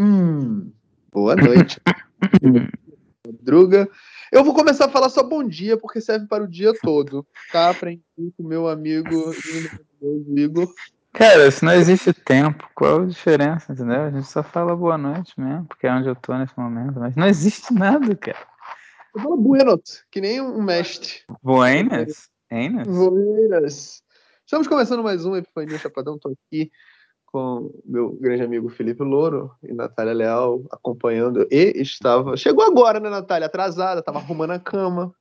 Hum, boa noite. Madruga. Eu vou começar a falar só bom dia, porque serve para o dia todo. Tá? Aprendi com meu amigo Igor. Cara, se não existe tempo, qual a diferença, entendeu? A gente só fala boa noite mesmo, porque é onde eu tô nesse momento. Mas não existe nada, cara. Eu falo buenos, que nem um mestre. Buenas? Enas? Buenas. Estamos começando mais um Epifania Chapadão. Tô aqui com meu grande amigo Felipe Louro e Natália Leal acompanhando. E estava. Chegou agora, né, Natália? Atrasada, tava arrumando a cama.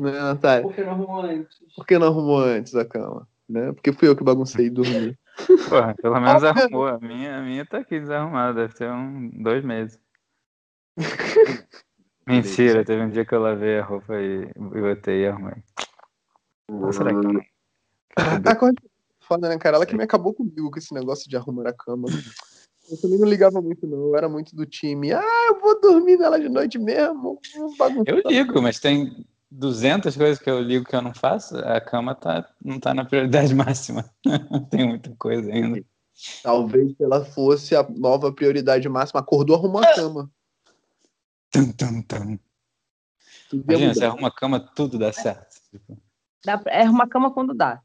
Né, Natália? Por que não arrumou antes? Por que não arrumou antes a cama? Né? Porque fui eu que baguncei e dormi. Porra, pelo menos arrumou. A minha, a minha tá aqui desarrumada, deve ter um, dois meses. Mentira, teve um dia que eu lavei a roupa e, e botei e arrumei. Ou será que não? A coisa foda, né, cara? Ela que me acabou comigo com esse negócio de arrumar a cama. Eu também não ligava muito, não. Eu era muito do time. Ah, eu vou dormir nela de noite mesmo. vou bagunçar." Eu ligo, mas tem 200 coisas que eu ligo que eu não faço. A cama tá, não tá na prioridade máxima. tem muita coisa ainda. Talvez se ela fosse a nova prioridade máxima. Acordou, arrumou a cama. Tum, tum, tum. Imagina, você arruma a cama, tudo dá certo. Dá pra- é arrumar cama quando dá.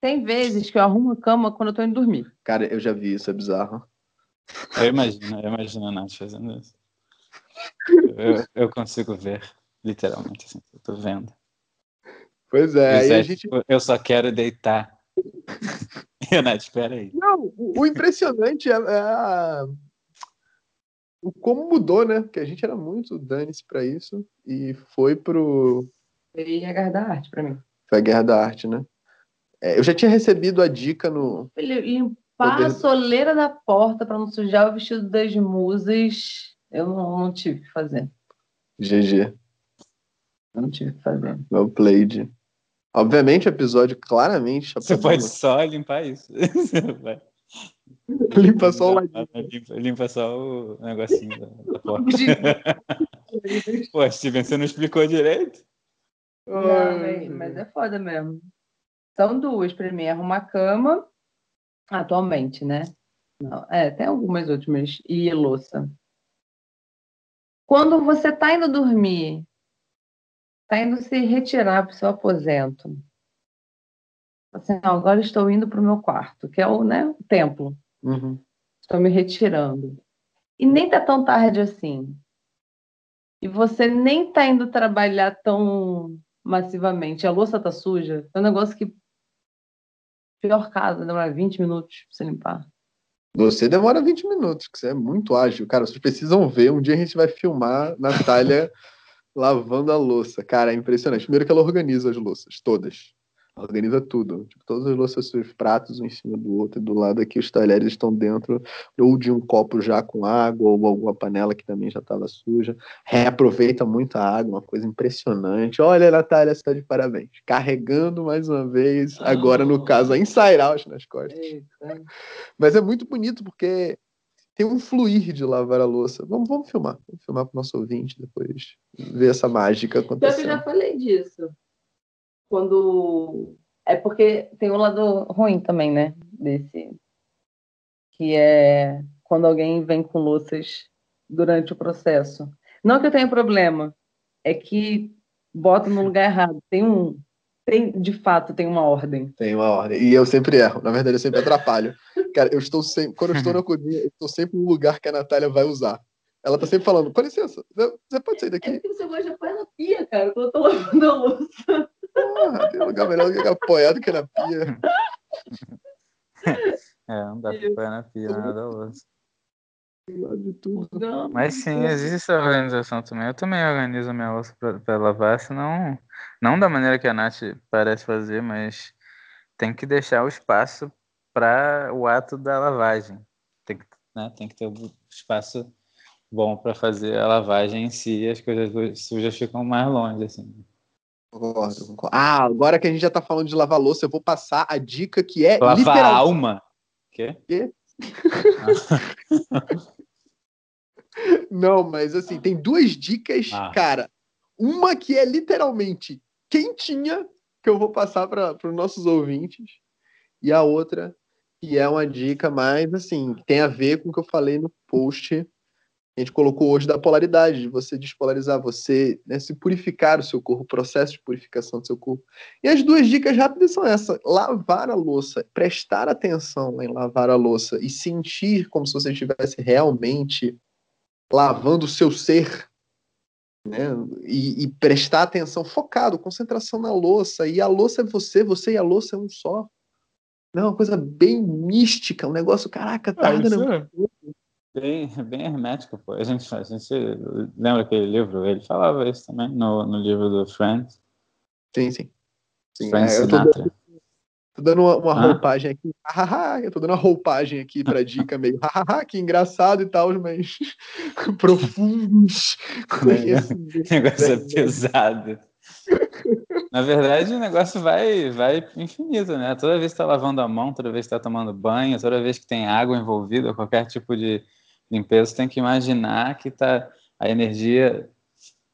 Tem vezes que eu arrumo a cama quando eu tô indo dormir. Cara, eu já vi isso, é bizarro. eu imagino, eu imagino a Nath fazendo isso. Eu, eu consigo ver, literalmente, assim, eu tô vendo. Pois é, aí Isso a é, gente. tipo, eu só quero deitar. E a Nath, espera aí. Não, o, o impressionante é, é a- o como mudou, né? Porque a gente era muito dane-se pra isso e foi pro. E a guarda arte pra mim. Foi a Guerra da Arte, né? É, eu já tinha recebido a dica no. Ele- Limpar Poder- a soleira da porta pra não sujar o vestido das musas. Eu não, não tive que fazer. GG, Eu não tive que fazer. no Played. Obviamente, o episódio claramente. Você Chapadão, pode só limpar isso. Você vai- Limpa só o ladinho. Limpa, limpa só o negocinho da, da porta. Não, Pô, Steven, você não explicou direito? Mas, mas é foda mesmo. São duas pra mim. Arrumar a cama, atualmente, né? Não, é, tem algumas últimas. E louça. Quando você tá indo dormir, tá indo se retirar pro seu aposento. Assim, "Não, agora estou indo pro meu quarto, que é o, né, o templo. Uhum. Estou me retirando. E nem tá tão tarde assim. E você nem tá indo trabalhar tão massivamente. A louça tá suja. É um negócio que. Pior caso, demora 20 minutos pra você limpar. Você demora 20 minutos, que você é muito ágil. Cara, vocês precisam ver. Um dia a gente vai filmar Natália lavando a louça. Cara, é impressionante. Primeiro que ela organiza as louças, todas. Organiza tudo. Tipo, todas as louças, os pratos um em cima do outro, e do lado aqui os talheres estão dentro ou de um copo já com água, ou alguma panela que também já estava suja. Reaproveita muito a água, uma coisa impressionante. Olha, Natália, você está de parabéns. Carregando mais uma vez, agora no caso, a Inside Out nas costas. Mas é muito bonito porque tem um fluir de lavar a louça. Vamos, vamos filmar. Vamos filmar para o nosso ouvinte depois ver essa mágica que eu acontecendo. já falei disso. Quando. É porque tem um lado ruim também, né? Desse. Que é quando alguém vem com louças durante o processo. Não que eu tenha problema, é que bota no lugar errado. Tem um. Tem, de fato, tem uma ordem. Tem uma ordem. E eu sempre erro. Na verdade, eu sempre atrapalho. Cara, eu estou sempre. Quando eu estou na cozinha, eu estou sempre no lugar que a Natália vai usar. Ela tá sempre falando, com licença, você pode sair É daqui? porque você gosta de apoiar na pia, cara, quando eu tô lavando a louça. Porra, tem lugar melhor do que apoiado que na pia. É, não dá pra pôr na pia, nada da louça. Mas sim, existe essa organização também. Eu também organizo minha louça pra, pra lavar, senão. Não da maneira que a Nath parece fazer, mas tem que deixar o espaço para o ato da lavagem. Tem que, né, tem que ter o espaço bom para fazer a lavagem em si e as coisas sujas ficam mais longe, assim. Concordo, concordo. Ah, agora que a gente já tá falando de lavar louça, eu vou passar a dica que é Lavar a literal. alma. Quê? Quê? Não, mas assim, tem duas dicas, Ah. cara. Uma que é literalmente quentinha, que eu vou passar para os nossos ouvintes, e a outra que é uma dica mais assim, que tem a ver com o que eu falei no post a gente colocou hoje da polaridade, de você despolarizar, você né, se purificar o seu corpo, o processo de purificação do seu corpo. E as duas dicas rápidas são essas: lavar a louça, prestar atenção em lavar a louça e sentir como se você estivesse realmente lavando o seu ser. Né? E, e prestar atenção, focado, concentração na louça. E a louça é você, você e a louça é um só. Não, é uma coisa bem mística, um negócio, caraca, tá ah, bem, bem hermético, pô. A gente, a gente lembra aquele livro? Ele falava isso também no, no livro do Friends. Sim, sim. sim Friends é, eu tô dando, tô dando uma, uma roupagem aqui. eu tô dando uma roupagem aqui pra dica meio que engraçado e tal, mas profundos. O negócio é pesado. Na verdade, o negócio vai, vai infinito, né? Toda vez que está lavando a mão, toda vez que está tomando banho, toda vez que tem água envolvida, qualquer tipo de limpeza, tem que imaginar que tá, a energia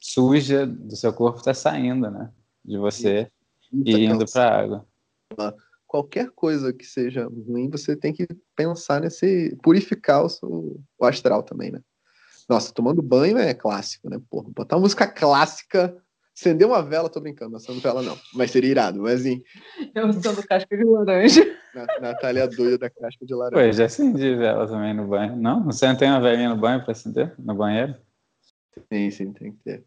suja do seu corpo está saindo, né? De você e indo para a água. Qualquer coisa que seja ruim, você tem que pensar nesse. purificar o, seu, o astral também, né? Nossa, tomando banho é clássico, né? Porra, botar música clássica Acender uma vela, tô brincando, acendo vela não. Mas seria irado, mas assim. Eu sou do casca de laranja. Natália é doida da casca de laranja. Pô, já acendi vela também no banho. Não? Você não tem uma velinha no banho pra acender? No banheiro? Sim, sim, tem que ter.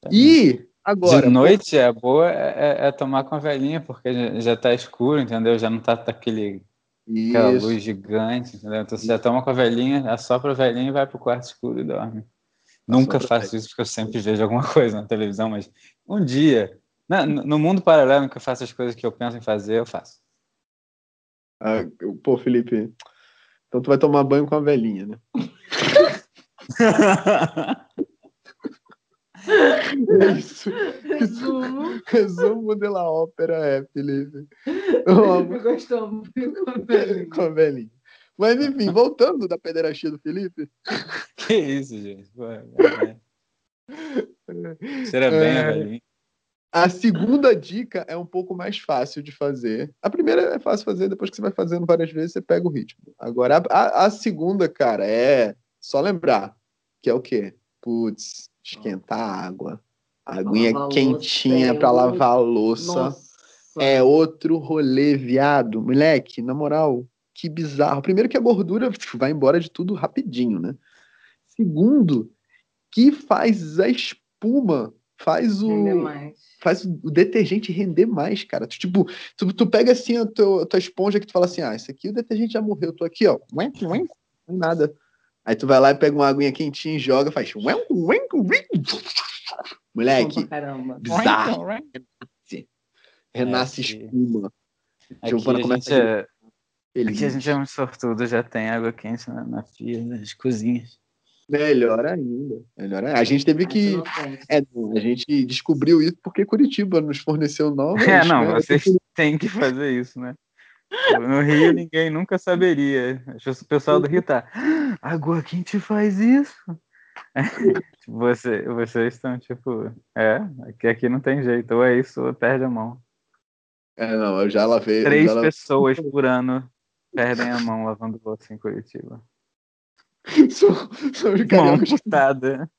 Tá e agora. De noite é boa é, é, é, tomar com a velhinha, porque já, já tá escuro, entendeu? Já não tá aquele. Aquela luz gigante, entendeu? Então você já toma com a velhinha, assopra a velhinha e vai pro quarto escuro e dorme. Nunca faço isso porque eu sempre vejo alguma coisa na televisão, mas um dia, na, no mundo paralelo que eu faço as coisas que eu penso em fazer, eu faço. Ah, pô, Felipe, então tu vai tomar banho com a velhinha, né? é isso. Resumo. Resumo da ópera é, Felipe. Eu gostou muito com a velhinha. Com a velhinha. Mas enfim, voltando da pederastia do Felipe. Que isso, gente. Será bem, é... velhinho. A segunda dica é um pouco mais fácil de fazer. A primeira é fácil fazer, depois que você vai fazendo várias vezes, você pega o ritmo. Agora, a, a segunda, cara, é só lembrar que é o quê? Putz, esquentar a água. A aguinha quentinha para lavar a louça. Nossa. É outro rolê, viado. Moleque, na moral, que bizarro. Primeiro que a gordura vai embora de tudo rapidinho, né? Segundo, que faz a espuma, faz o faz o detergente render mais, cara. Tu, tipo, tu, tu pega assim a tua, a tua esponja que tu fala assim: "Ah, esse aqui o detergente já morreu, tô aqui, ó". Não nada. Aí tu vai lá e pega uma aguinha quentinha e joga, faz Moleque, bizarro. Renasce é, espuma. Giovana começa a Aqui a gente é um sortudo, já tem água quente na, na pia das cozinhas. Melhor ainda. Melhor ainda. A gente teve que. É, a gente descobriu isso porque Curitiba nos forneceu novas. É, não, né? vocês têm que fazer isso, né? No Rio ninguém nunca saberia. O pessoal do Rio tá. Ah, água quente faz isso? Você, vocês estão tipo. É, aqui, aqui não tem jeito. Ou é isso ou perde a mão. É, não, eu já lavei. Três já pessoas por ano perdem a mão lavando louça em Curitiba. são, são os Mão amputada.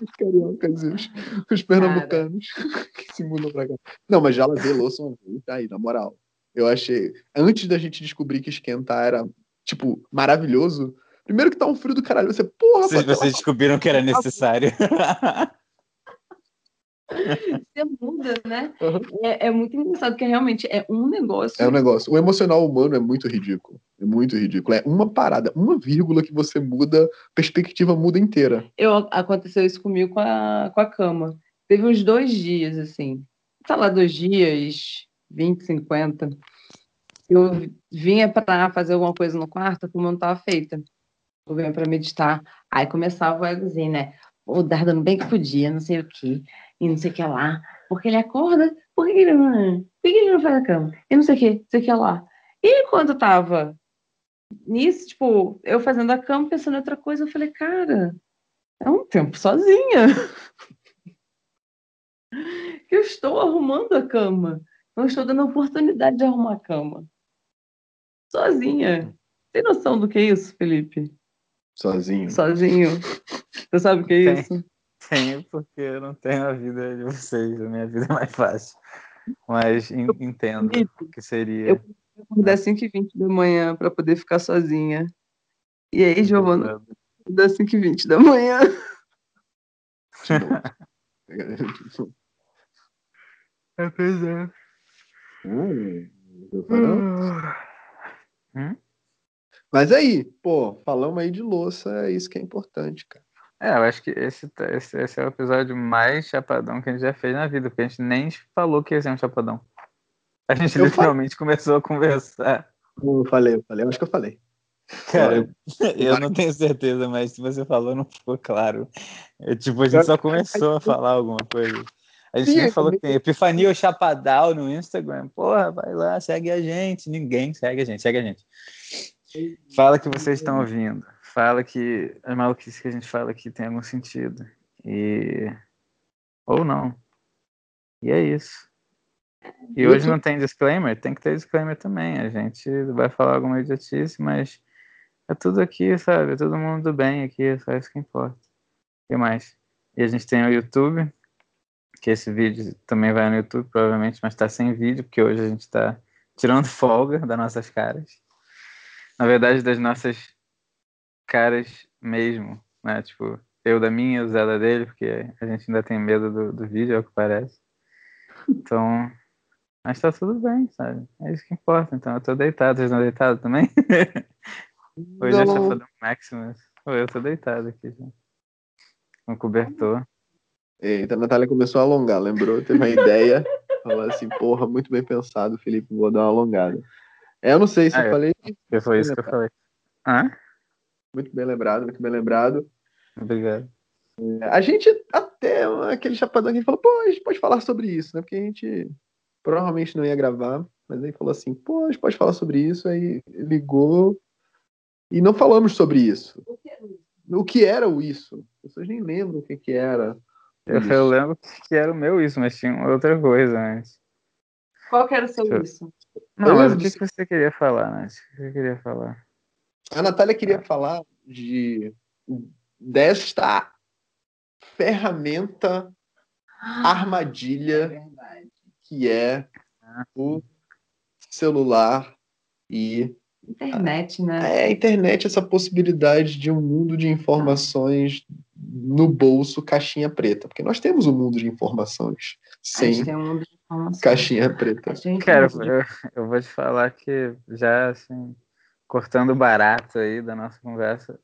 Os cariocas e os, os pernambucanos que se mudam pra cá. Não, mas já lavei louça uma vez, tá aí, na moral. Eu achei. Antes da gente descobrir que esquentar era, tipo, maravilhoso. Primeiro que tá um frio do caralho. Você, porra, Vocês, vocês descobriram que era necessário. Você muda, né? Uhum. É, é, muito engraçado, porque realmente é um negócio. É um negócio. O emocional humano é muito ridículo. É muito ridículo. É uma parada, uma vírgula que você muda, perspectiva muda inteira. Eu, aconteceu isso comigo com a, com a cama. Teve uns dois dias, assim. Sei lá, dois dias, 20, 50. Eu vinha para fazer alguma coisa no quarto, como não estava feita. Eu vinha para meditar. Aí começava o egozinho, né? O dar dando bem que podia, não sei o quê e não sei o que lá. Porque ele acorda, por que ele não, por que ele não faz a cama? E não sei o que, não sei o que lá. E quando tava nisso, tipo, eu fazendo a cama, pensando em outra coisa, eu falei, cara, é um tempo sozinha. eu estou arrumando a cama. Eu estou dando a oportunidade de arrumar a cama. sozinha. Tem noção do que é isso, Felipe? Sozinho. Sozinho. Você sabe o que é isso? Tenho, porque eu não tenho a vida de vocês, a minha vida é mais fácil. Mas entendo que seria. Eu acordar às 5h20 da manhã para poder ficar sozinha. E aí, Giovana, das 5h20 da manhã. é, pois é. Hum, hum? Mas aí, pô, falamos aí de louça, é isso que é importante, cara. É, eu acho que esse, esse, esse, é o episódio mais chapadão que a gente já fez na vida, porque a gente nem falou que ia ser um chapadão. A gente eu literalmente falei. começou a conversar. Eu falei, eu falei, eu acho que eu falei. Cara, eu não tenho certeza, mas se você falou, não ficou claro. Eu, tipo, a gente só começou a falar alguma coisa. A gente Sim, nem falou que tem Epifania ou Chapadal no Instagram. Porra, vai lá, segue a gente. Ninguém segue a gente, segue a gente. Fala que vocês estão ouvindo. Fala que as maluquices que a gente fala aqui tem algum sentido. E. Ou não. E é isso. E hoje não tem disclaimer? Tem que ter disclaimer também. A gente vai falar alguma idiotice, mas é tudo aqui, sabe? É todo mundo do bem aqui, é só isso que importa. O que mais? E a gente tem o YouTube, que esse vídeo também vai no YouTube, provavelmente, mas tá sem vídeo, porque hoje a gente tá tirando folga das nossas caras. Na verdade, das nossas caras mesmo, né? Tipo, eu da minha, o Zé da dele, porque a gente ainda tem medo do, do vídeo, é o que parece. Então, mas tá tudo bem, sabe? É isso que importa. Então eu tô deitado. Vocês estão deitados também? Hoje é Chafadão Maximus. Eu tô deitado aqui já. Com cobertor. Eita, a Natália começou a alongar, lembrou? Teve uma ideia. Falou assim, porra, muito bem pensado, Felipe, vou dar uma alongada. É, eu não sei se ah, eu falei. Foi isso que eu falei. Hã? Muito bem lembrado, muito bem lembrado. Obrigado. É, a gente até aquele chapadão que falou, pô, a gente pode falar sobre isso, né? Porque a gente provavelmente não ia gravar, mas aí falou assim, pô, a gente pode falar sobre isso, aí ligou e não falamos sobre isso. O que era o isso? As pessoas nem lembram o que, que era. Eu, eu, lembro que era o meu isso, mas tinha outra coisa antes. Qual que era o seu eu... isso? Não, mas o que, que você queria falar, né? O que você queria falar? A Natália queria falar de desta ferramenta ah, armadilha é que é o celular e internet, né? É, a internet, essa possibilidade de um mundo de informações no bolso, caixinha preta. Porque nós temos um mundo de informações sem um mundo de informações. caixinha preta. Cara, eu, eu vou te falar que já, assim, cortando barato aí da nossa conversa,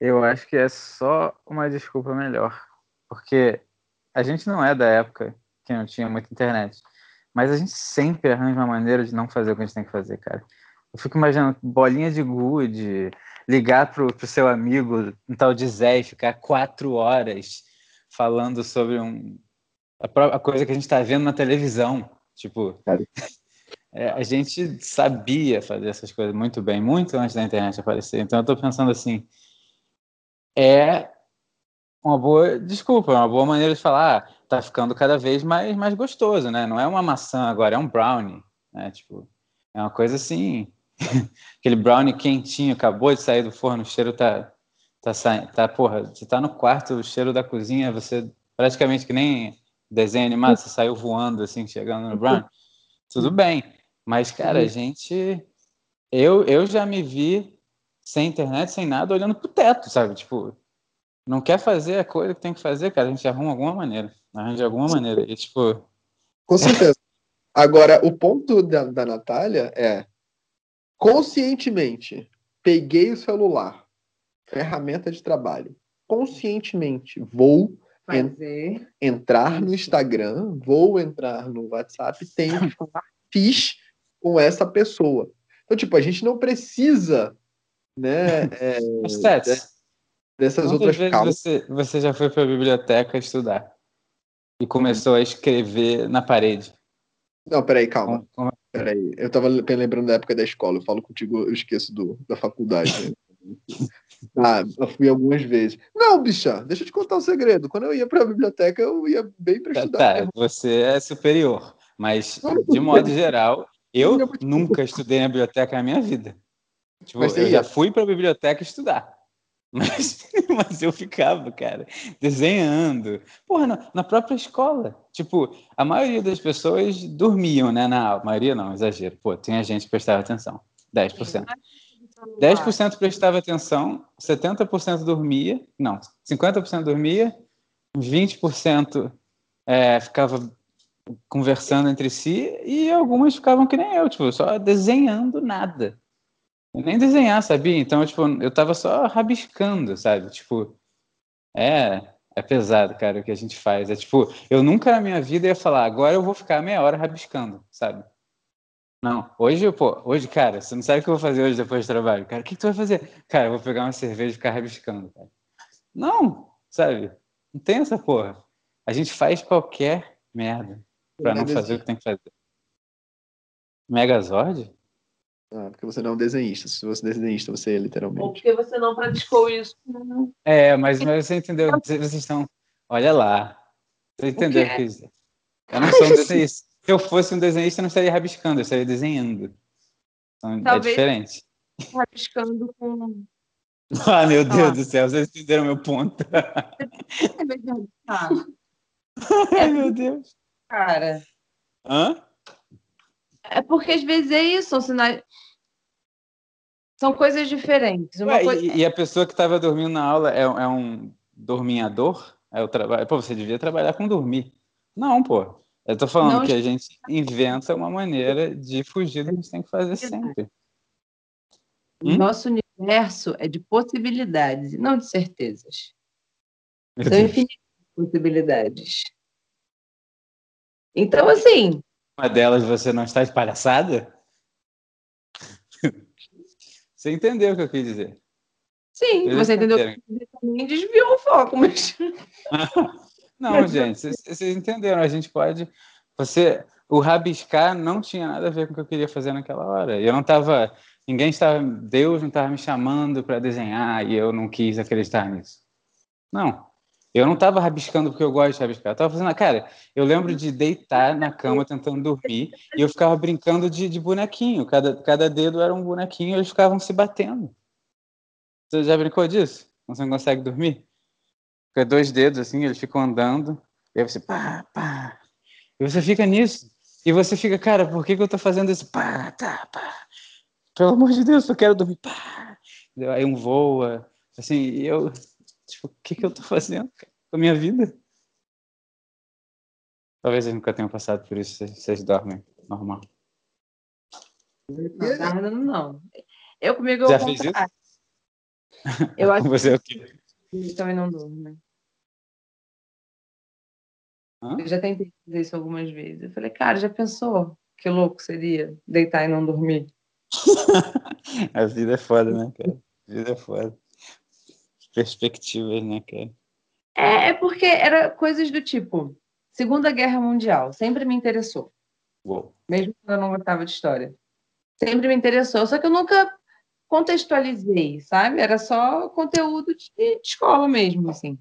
eu acho que é só uma desculpa melhor. Porque a gente não é da época que não tinha muita internet. Mas a gente sempre arranja uma maneira de não fazer o que a gente tem que fazer, cara. Eu fico imaginando bolinha de gude, ligar pro, pro seu amigo, um tal de Zé, e ficar quatro horas falando sobre um, a, a coisa que a gente está vendo na televisão. Tipo, é, a gente sabia fazer essas coisas muito bem, muito antes da internet aparecer. Então eu estou pensando assim, é uma boa desculpa, uma boa maneira de falar, ah, tá ficando cada vez mais, mais gostoso, né? Não é uma maçã agora, é um brownie, né? Tipo, é uma coisa assim, aquele brownie quentinho, acabou de sair do forno, o cheiro tá, tá saindo, tá, porra, você tá no quarto, o cheiro da cozinha, você praticamente que nem desenho animado, você saiu voando, assim, chegando no brownie, tudo bem, mas, cara, a gente, eu, eu já me vi sem internet, sem nada, olhando pro teto, sabe, tipo, não quer fazer a coisa que tem que fazer, cara, a gente arruma alguma maneira. Arranja de alguma maneira. E, tipo... Com certeza. Agora, o ponto da, da Natália é conscientemente peguei o celular, ferramenta de trabalho, conscientemente vou en entrar no Instagram, vou entrar no WhatsApp, tenho que falar fiz com essa pessoa. Então, tipo, a gente não precisa, né? É, dessas outras vezes você, você já foi para a biblioteca estudar e começou a escrever na parede? Não, peraí, calma. Como... Peraí, eu tava lembrando da época da escola, eu falo contigo, eu esqueço do, da faculdade. Né? ah, eu fui algumas vezes. Não, bicha, deixa eu te contar um segredo. Quando eu ia para a biblioteca, eu ia bem para tá, estudar. Tá, você é superior, mas de modo geral, Eu nunca estudei na biblioteca na minha vida. Tipo, eu ia? já fui pra biblioteca estudar. Mas, mas eu ficava, cara, desenhando. Porra, na, na própria escola. Tipo, a maioria das pessoas dormiam, né, na aula. A maioria não, exagero. Pô, tinha gente que prestava atenção. 10%. 10% prestava atenção, 70% dormia, não, 50% dormia, uns 20% é, ficava conversando entre si e algumas ficavam que nem eu, tipo, só desenhando nada. Eu nem desenhar, sabia? Então, tipo, eu tava só rabiscando, sabe? Tipo, é, é pesado, cara, o que a gente faz. É tipo, eu nunca na minha vida ia falar, agora eu vou ficar meia hora rabiscando, sabe? Não, hoje, pô, hoje, cara, você não sabe o que eu vou fazer hoje depois do trabalho. Cara, o que, que tu vai fazer? Cara, eu vou pegar uma cerveja e ficar rabiscando, cara. Não, sabe? Não tem essa porra. A gente faz qualquer merda pra não fazer o que tem que fazer. Megazord? Ah, porque você não é um desenhista. Se você é desenhista, você é Ou literalmente. porque você não praticou isso. É, mas, mas você entendeu? Vocês estão. Olha lá. Você entendeu o que eu quis dizer? Eu não sou um desenhista. Se eu fosse um desenhista, eu não estaria rabiscando, eu estaria desenhando. Então, é Talvez- diferente. Rabiscando com. Ah, meu Deus Ah. do céu, vocês entenderam meu ponto. É verdade. Ah, Ai, meu Deus. Cara. Hã? É porque às vezes é isso, são sinais. São coisas diferentes. Uma Ué, coisa... e, e a pessoa que estava dormindo na aula é, é um dorminhador? É o trabalho. Pô, você devia trabalhar com dormir. Não, pô. Eu tô falando Não, que a gente inventa uma maneira de fugir do que a gente tem que fazer sempre. O Hum? nosso universo é de possibilidades e não de certezas. Meu São Deus. infinitas possibilidades. Então, assim, Uma delas você não está de palhaçada? Você entendeu o que eu quis dizer? sim, Eles você entendeu entenderam. que também desviou o foco, mas Não, gente, vocês, vocês entenderam. A gente pode. Você. O rabiscar não tinha nada a ver com o que eu queria fazer naquela hora. Eu não estava. Ninguém estava. Deus não estava me chamando para desenhar e eu não quis acreditar nisso. Não. Eu não estava rabiscando porque eu gosto de rabiscar. Eu estava fazendo. Cara, eu lembro de deitar na cama tentando dormir e eu ficava brincando de, de bonequinho. Cada, cada dedo era um bonequinho e eles ficavam se batendo. Você já brincou disso? Você não consegue dormir? Fica dois dedos assim, eles ficam andando, e aí você pá, pá. E você fica nisso. E você fica, cara, por que, que eu tô fazendo isso? Pá, tá, pá. Pelo amor de Deus, eu quero dormir. Pá. Aí um voa, assim, eu, tipo, o que, que eu tô fazendo cara, com a minha vida? Talvez eu nunca tenham passado por isso, vocês, vocês dormem normal. não, Narda, não. Eu comigo eu Já vou fez isso? Eu acho Você é o quê? que eu também não durmo, né? Hã? Eu já tentei fazer isso algumas vezes. Eu falei, cara, já pensou que louco seria deitar e não dormir? A vida é foda, né, cara? A vida é foda. Perspectivas, né, cara? É, é porque era coisas do tipo Segunda Guerra Mundial, sempre me interessou, Uou. mesmo quando eu não gostava de história. Sempre me interessou, só que eu nunca contextualizei, sabe? Era só conteúdo de, de escola mesmo, assim.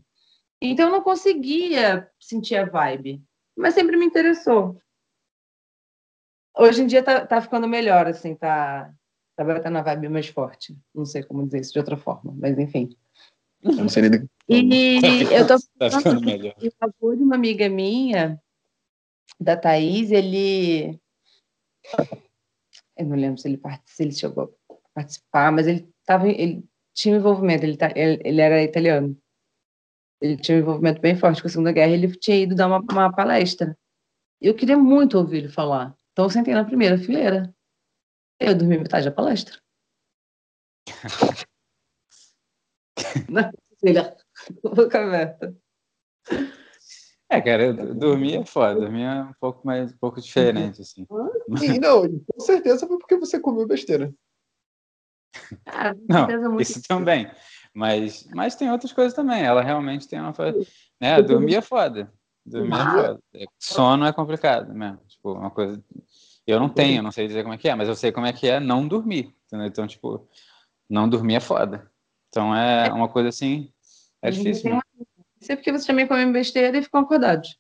Então eu não conseguia sentir a vibe, mas sempre me interessou. Hoje em dia tá, tá ficando melhor, assim, tá, tá batendo a vibe mais forte. Não sei como dizer isso de outra forma, mas enfim. Eu não sei nem do- E eu tô Tá melhor. E o avô de uma amiga minha, da Thaís, ele. Eu não lembro se ele, part- se ele chegou a participar, mas ele, tava, ele tinha um envolvimento, ele, tá- ele, ele era italiano. Ele tinha um envolvimento bem forte com a Segunda Guerra, ele tinha ido dar uma, uma palestra. Eu queria muito ouvir ele falar. Então eu sentei na primeira fileira. Eu dormi metade da palestra. a boca aberta. É, cara, eu- dormir é foda. Dormir é um pouco mais, um pouco diferente, assim. E, não, com certeza foi porque você comeu besteira. Com Não, isso também. Mas, mas tem outras coisas também. Ela realmente tem uma. Né, dormir é foda. Dormir é foda. É, Sono é complicado mesmo. Tipo, uma coisa. Eu não tenho, não sei dizer como é que é, mas eu sei como é que é não dormir. Entendeu? Então, tipo, não dormir é foda. Então é uma coisa assim. É difícil. Né? Isso é porque vocês também comem besteira e ficam acordados.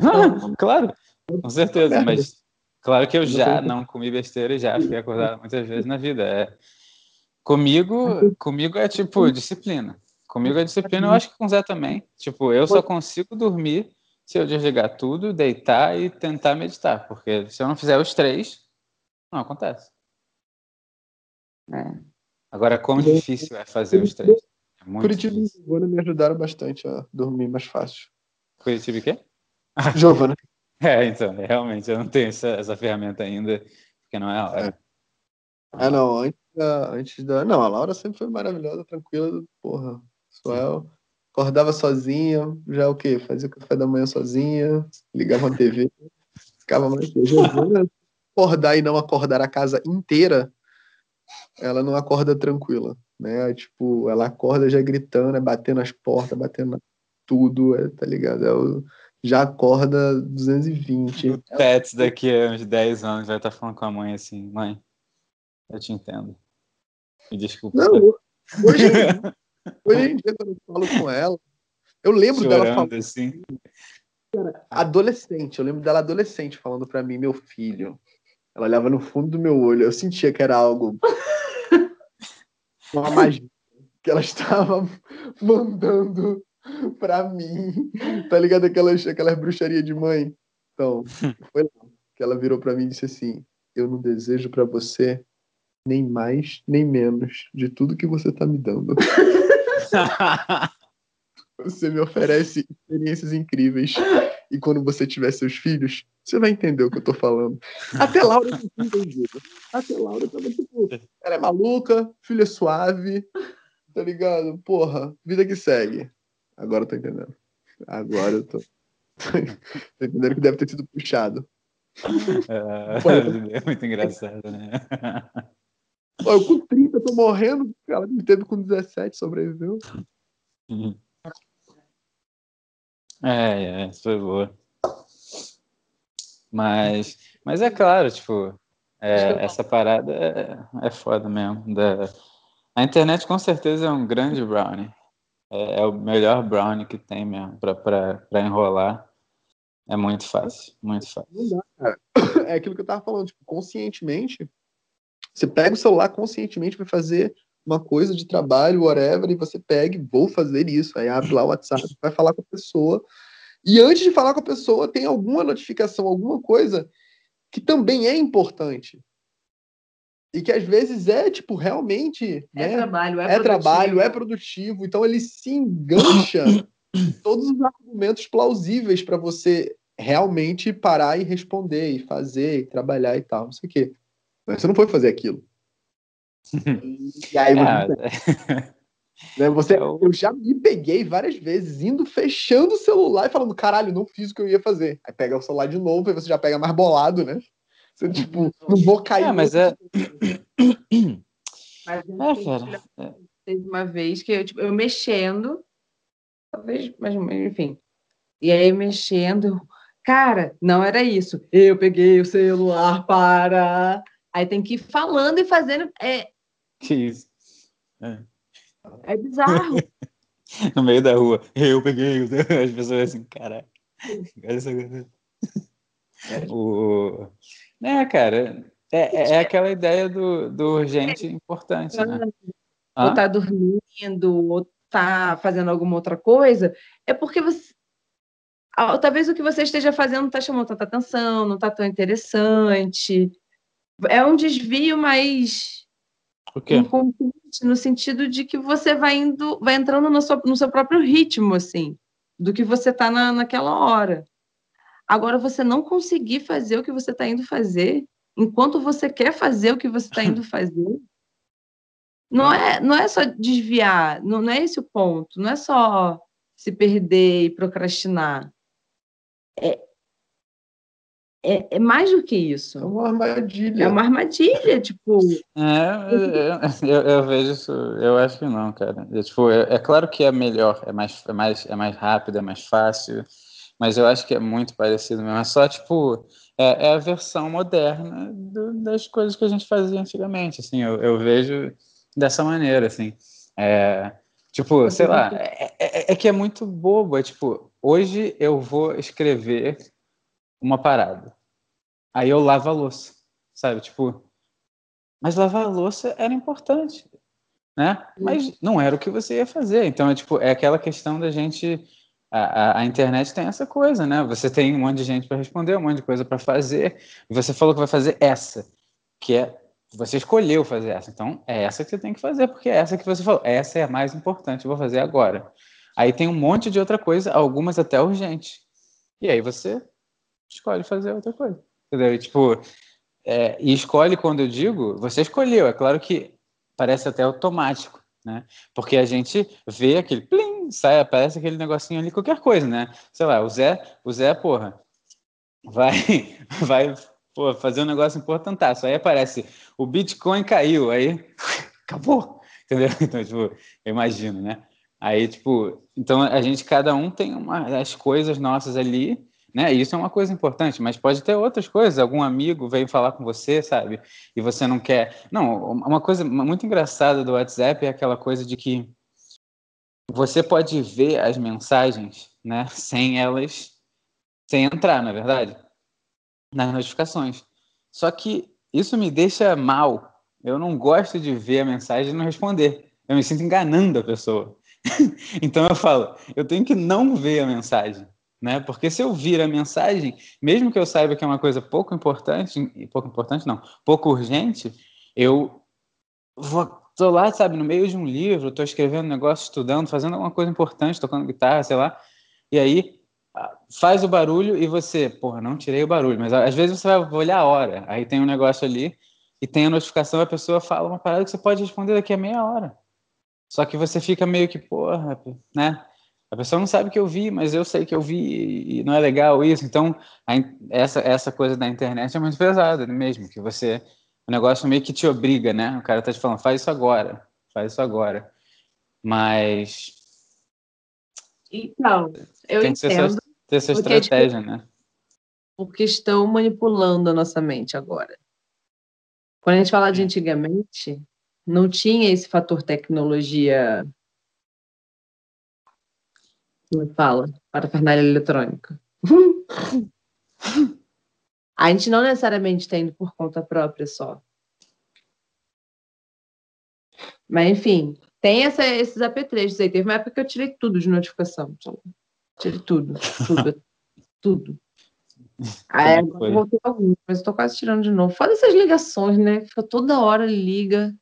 Ah, claro, com certeza, mas, Claro que eu já não comi besteira e já fiquei acordado muitas vezes na vida. É... Comigo, comigo é tipo disciplina. Comigo é disciplina, eu acho que com o Zé também. Tipo, eu só consigo dormir se eu desligar tudo, deitar e tentar meditar. Porque se eu não fizer os três, não acontece. É. Agora, como difícil é fazer os três? É Curitiba e Giovana me ajudaram bastante a dormir mais fácil. Curitiba e quê? Giovana. É, então, realmente, eu não tenho essa, essa ferramenta ainda, porque não é a hora. Ah, não, antes da, antes da. Não, a Laura sempre foi maravilhosa, tranquila, porra. Suel. Acordava sozinha, já o quê? Fazia o café da manhã sozinha, ligava a TV, ficava mais. Giovana, acordar e não acordar a casa inteira, ela não acorda tranquila, né? Tipo, ela acorda já gritando, é batendo as portas, batendo tudo, é, tá ligado? É o já acorda 220. O Pets daqui a uns 10 anos vai estar tá falando com a mãe assim, mãe, eu te entendo. Me desculpa. Não, hoje, hoje em dia, quando eu falo com ela, eu lembro Chorando, dela falando assim. Cara, adolescente, eu lembro dela adolescente falando para mim, meu filho. Ela olhava no fundo do meu olho, eu sentia que era algo. uma magia. Que ela estava mandando pra mim. Tá ligado? Aquelas, aquelas bruxarias de mãe. Então, foi lá que ela virou pra mim e disse assim: Eu não desejo para você nem mais, nem menos de tudo que você tá me dando. você me oferece experiências incríveis. E quando você tiver seus filhos, você vai entender o que eu tô falando. Até Laura não tinha Até Laura tava tipo, ela é maluca, filha suave, tá ligado? Porra, vida que segue. Agora eu tô entendendo. Agora eu tô. tô entendendo que deve ter sido puxado. É, é muito engraçado, né? Pô, eu com 30 tô morrendo, ela me teve com 17, sobreviveu. É, é, isso foi boa. Mas, mas é claro, tipo, é, essa parada é, é foda mesmo. Da... A internet com certeza é um grande brownie é, é o melhor brownie que tem mesmo para enrolar. É muito fácil, muito fácil. É aquilo que eu tava falando, tipo, conscientemente, você pega o celular conscientemente para fazer uma coisa de trabalho, whatever, e você pega e vou fazer isso. Aí abre lá o WhatsApp, vai falar com a pessoa. E antes de falar com a pessoa, tem alguma notificação, alguma coisa que também é importante. E que às vezes é, tipo, realmente. É né? trabalho, é, é produtivo. trabalho, é produtivo. Então ele se engancha todos os argumentos plausíveis para você realmente parar e responder, e fazer, e trabalhar e tal, não sei o quê. Mas você não foi fazer aquilo. E aí você. É. Né, você, eu já me peguei várias vezes indo, fechando o celular e falando, caralho, não fiz o que eu ia fazer. Aí pega o celular de novo, aí você já pega mais bolado, né? Você, tipo, não vou cair. É, mas é. Mas é, cara. Teve uma vez que eu, tipo, eu mexendo, talvez, mas enfim. E aí mexendo, cara, não era isso. Eu peguei o celular para. Aí tem que ir falando e fazendo. É... Que isso? É, é bizarro. no meio da rua, eu peguei, as pessoas assim, caralho. Coisa. O... É, cara, é, é, é aquela ideia do, do urgente importante, né? Ou tá dormindo, ou tá fazendo alguma outra coisa, é porque você. Talvez o que você esteja fazendo não está chamando tanta atenção, não está tão interessante. É um desvio mais inconsciente, no sentido de que você vai indo, vai entrando no seu, no seu próprio ritmo, assim, do que você está na, naquela hora. Agora, você não conseguir fazer o que você está indo fazer, enquanto você quer fazer o que você está indo fazer, não é, não é só desviar, não, não é esse o ponto, não é só se perder e procrastinar. É, é, é, mais do que isso. É uma armadilha. É uma armadilha, tipo. É, eu, eu, vejo isso, eu acho que não, cara. É, tipo, é, é, claro que é melhor, é mais, é, mais, é mais rápido, é mais fácil, mas eu acho que é muito parecido mesmo. É só, tipo, é, é a versão moderna do, das coisas que a gente fazia antigamente, assim, eu, eu vejo dessa maneira, assim. É, tipo, sei lá, é, é, é, que é muito bobo, é tipo, hoje eu vou escrever uma parada. Aí eu lavo a louça, sabe? Tipo, mas lavar a louça era importante, né? Mas não era o que você ia fazer. Então, é tipo, é aquela questão da gente a, a, internet tem essa coisa, né? Você tem um monte de gente para responder, um monte de coisa para fazer, e você falou que vai fazer essa, que é você escolheu fazer essa. Então, é essa que você tem que fazer, porque é essa que você falou. Essa é a mais importante, eu vou fazer agora. Aí tem um monte de outra coisa, algumas até urgentes. E aí você escolhe fazer outra coisa. Entendeu? E, tipo, é, e escolhe quando eu digo, você escolheu. É claro que parece até automático, né? Porque a gente vê aquele plim, sai, aparece aquele negocinho ali, qualquer coisa, né? Sei lá, o Zé, o Zé, porra, vai, vai pô, fazer um negócio importantaço. Aí aparece, o Bitcoin caiu, aí acabou, entendeu? Então, tipo, eu imagino, né? Aí, tipo, então a gente, cada um tem uma, as coisas nossas ali, né? Isso é uma coisa importante, mas pode ter outras coisas. Algum amigo veio falar com você, sabe? E você não quer. Não, uma coisa muito engraçada do WhatsApp é aquela coisa de que você pode ver as mensagens, né, sem elas, sem entrar, na é verdade, nas notificações. Só que isso me deixa mal. Eu não gosto de ver a mensagem e não responder. Eu me sinto enganando a pessoa. então eu falo, eu tenho que não ver a mensagem, né? Porque se eu vir a mensagem, mesmo que eu saiba que é uma coisa pouco importante, pouco importante não, pouco urgente, eu vou tô lá, sabe, no meio de um livro, tô escrevendo um negócio, estudando, fazendo alguma coisa importante, tocando guitarra, sei lá, e aí ah, faz o barulho e você, porra, não tirei o barulho, mas às vezes você vai olhar a hora, aí tem um negócio ali e tem a notificação, a pessoa fala uma parada que você pode responder daqui a meia hora. Só que você fica meio que, porra, né? A pessoa não sabe que eu vi, mas eu sei que eu vi e não é legal isso. Então, a, essa, essa coisa da internet é muito pesada mesmo, que você o negócio meio que te obriga, né? O cara tá te falando, faz isso agora, faz isso agora. Mas. Então, eu Tem entendo. Que ter, essa estratégia, né? Porque estão manipulando a nossa mente agora. Quando a gente fala de antigamente, não tinha esse fator tecnologia. Como é fala? Para a eletrônica. A gente não necessariamente está indo por conta própria só. Mas, enfim, tem essa, esses apetrechos aí. Teve uma época que eu tirei tudo de notificação. Tirei tudo, tudo, tudo. Aí eu voltei alguns, mas eu tô quase tirando de novo. Foda essas ligações, né? Fica toda hora liga.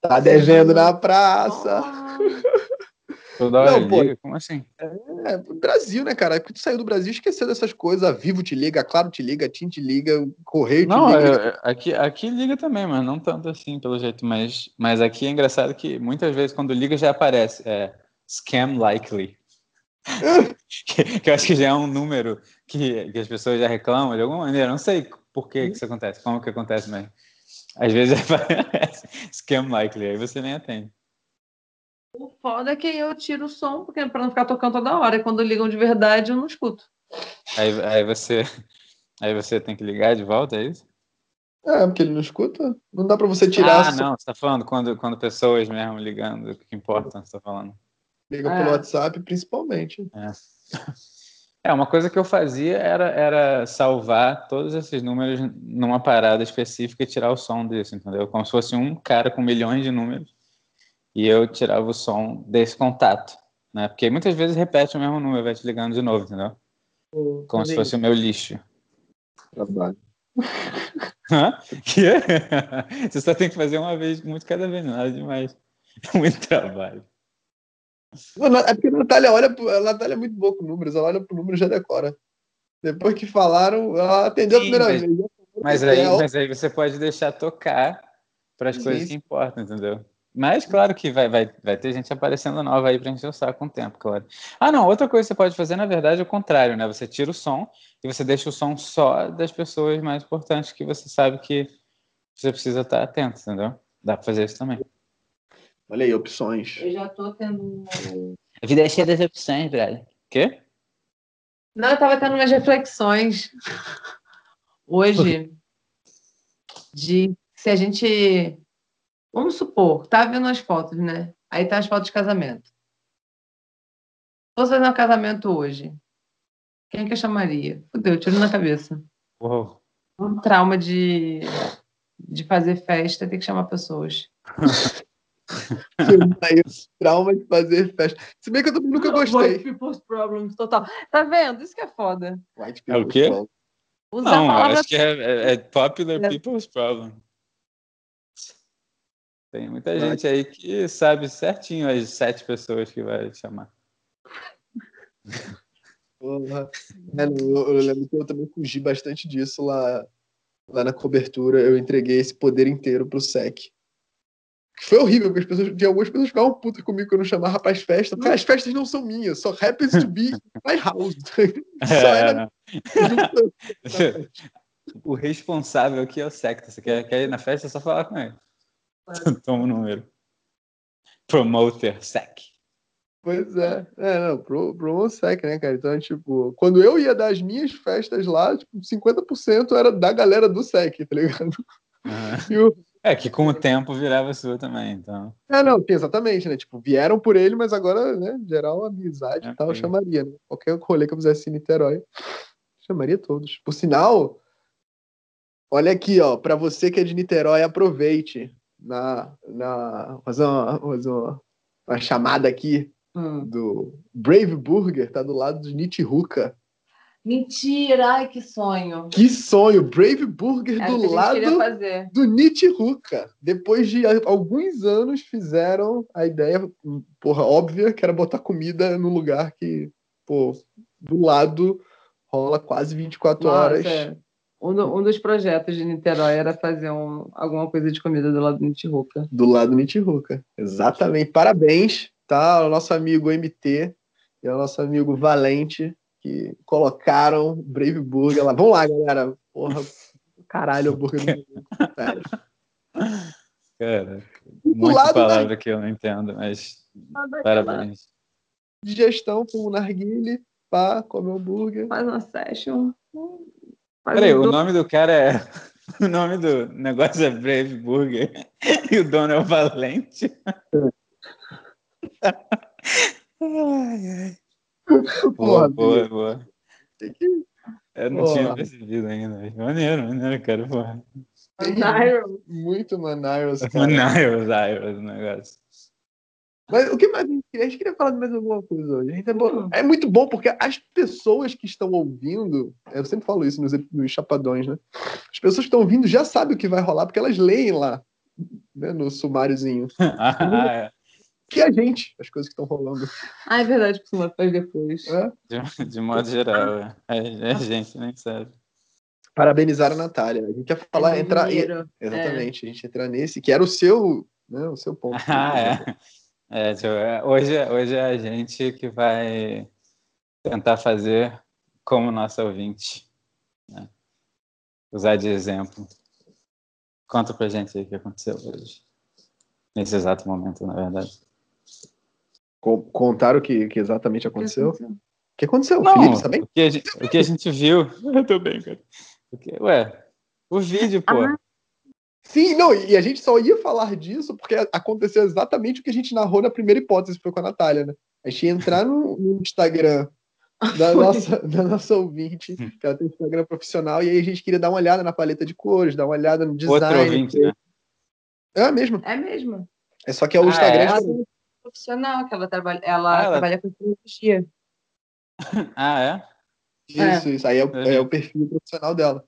Tá devendo na praça. Toda hora não, liga? Como assim? É, Brasil, né, cara? Porque tu saiu do Brasil esqueceu dessas coisas. A Vivo te liga, a Claro te liga, a TIM te liga, o Correio te não, liga. Não, é, aqui, aqui liga também, mas não tanto assim, pelo jeito. Mas, mas aqui é engraçado que muitas vezes quando liga já aparece é, scam likely. que, que, eu acho que já é um número que, que as pessoas já reclamam de alguma maneira. Não sei por que, que isso acontece, como que acontece, mas às vezes aparece scam likely, aí você nem atende. O foda é que eu tiro o som, porque para não ficar tocando toda hora. E quando ligam de verdade, eu não escuto. Aí, aí, você, aí você tem que ligar de volta, é isso? É, porque ele não escuta. Não dá para você tirar. Ah, não, você tá falando quando, quando pessoas mesmo ligando, o que importa, você tá falando. Liga é. pelo WhatsApp, principalmente. É. É, uma coisa que eu fazia era, era salvar todos esses números numa parada específica e tirar o som disso, entendeu? Como se fosse um cara com milhões de números e eu tirava o som desse contato, né? Porque muitas vezes repete o mesmo número, vai te ligando de novo, entendeu? Hum, Como se fosse o meu lixo. Trabalho. Hã? É? Você só tem que fazer uma vez, muito cada vez, nada demais. Muito trabalho. É porque a Natália olha, a Natália é muito boa com números, ela olha pro número e já decora. Depois que falaram, ela atendeu Sim, a primeira mas, vez. Mas aí, mas aí você pode deixar tocar para as coisas que importam, entendeu? Mas claro que vai, vai, vai ter gente aparecendo nova aí pra encher o saco com o tempo, claro. Ah, não, outra coisa que você pode fazer, na verdade, é o contrário, né? Você tira o som e você deixa o som só das pessoas mais importantes que você sabe que você precisa estar atento, entendeu? Dá pra fazer isso também. Olha aí, opções. Eu já tô tendo. A vida é cheia das opções, velho. Quê? Não, eu tava tendo umas reflexões hoje de se a gente Vamos supor, tá vendo as fotos, né? Aí tá as fotos de casamento. Fosse fazer um casamento hoje, quem que eu chamaria? Fudeu, tiro na cabeça. Uou. um trauma de, de fazer festa, tem que chamar pessoas. trauma de fazer festa. Se bem que eu nunca gostei. White people's problems, total. Tá vendo? Isso que é foda. White É o quê? problems. Usar Não, acho que é, é- é popular É. people's problem. Tem muita Vai. gente aí que sabe certinho as sete pessoas que vai chamar. Porra. Eu, eu lembro que eu também fugi bastante disso lá, lá na cobertura. Eu entreguei esse poder inteiro pro SEC. Foi horrível, porque as pessoas, de algumas pessoas ficavam putas comigo que eu chamava para as festas. Porque as festas não são minhas, só happens to be my house. Só era É, o responsável aqui é o secta. Você quer, quer ir na festa, é só falar com ele. Toma o número. Promoter sec. Pois é. É, não, pro, pro SEC, né, cara? Então, tipo, quando eu ia dar as minhas festas lá, tipo, 50% era da galera do SEC, tá ligado? Aham. E o, É que com o tempo virava sua também, então. É, não, exatamente, né? Tipo, vieram por ele, mas agora, né, geral, amizade É, e tal, eu sim. chamaria, né? Qualquer rolê que eu fizesse em Niterói, chamaria todos. Por sinal, olha aqui, ó, pra você que é de Niterói, aproveite na, na, fazer uma, fazer uma, uma chamada aqui Hum. do Brave Burger, tá do lado de Nitiruca. Mentira, ai que sonho. Que sonho, Brave Burger Era do lado do Nitiruca. Depois de alguns anos fizeram a ideia, porra, óbvia, que era botar comida no lugar que, pô, do lado rola quase 24 horas. Nossa, é. Um, do- um dos projetos de Niterói era fazer um- alguma coisa de comida do lado do Nitiruca. Do lado do Nitiruca. Exatamente. Parabéns, tá? Ao nosso amigo MT e ao nosso amigo Valente, que colocaram Brave Burger lá. Vamos lá, galera. Porra, caralho, o hambúrguer do sério. Cara, muita lado da palavra que eu não entendo, mas parabéns. digestão com o narguile, pá, comer hambúrguer. Faz uma session. Peraí, o nome do cara é. O nome do negócio é Brave Burger e o dono é o Valente. Ai, ai. Porra, Boa, boa, boa. que- Eu não Porra. tinha percebido ainda. Maneiro, maneiro, cara. Porra. Nairo. Muito Manaus, cara. Manaus, Iros, o negócio. Mas o que mais a gente queria? A gente queria falar de mais alguma coisa hoje. A gente é, bom- é muito bom porque as pessoas que estão ouvindo, eu sempre falo isso nos, nos chapadões, né? As pessoas que estão ouvindo já sabem o que vai rolar porque elas leem lá, né, no sumáriozinho. Ah, é. Que a gente, as coisas que estão rolando. Ah, é verdade, que você faz depois. né? De, de modo geral, é. É, a gente nem sabe. Parabenizar a Natália. A gente ia falar, É entrar. Exatamente, a gente entrar nesse, que era o seu, né, o seu ponto. Ah, é. É, é, hoje, hoje é a gente que vai tentar fazer como nosso ouvinte. né? Usar de exemplo. Conta pra gente aí o que aconteceu hoje. Nesse exato momento, na verdade. Co- Contar o que, que exatamente aconteceu? O que aconteceu? Não, Felipe, tá bem? o que, a gente, o que a gente viu. Eu tô bem, cara. O que, ué, o vídeo, pô. Ah, Sim, não, e a gente só ia falar disso porque aconteceu exatamente o que a gente narrou na primeira hipótese, que foi com a Natália, né? A gente ia entrar no, no Instagram da nossa, da nossa ouvinte, que ela tem um Instagram profissional, e aí a gente queria dar uma olhada na paleta de cores, dar uma olhada no design. Outro ouvinte, né? É a mesma. É mesmo. É só que é o Ah, Instagram. é? Ela um profissional, que ela trabalha, ela Ah, ela- trabalha com tecnologia. Ah, é? Isso, isso. Aí é o, É. é o perfil profissional dela.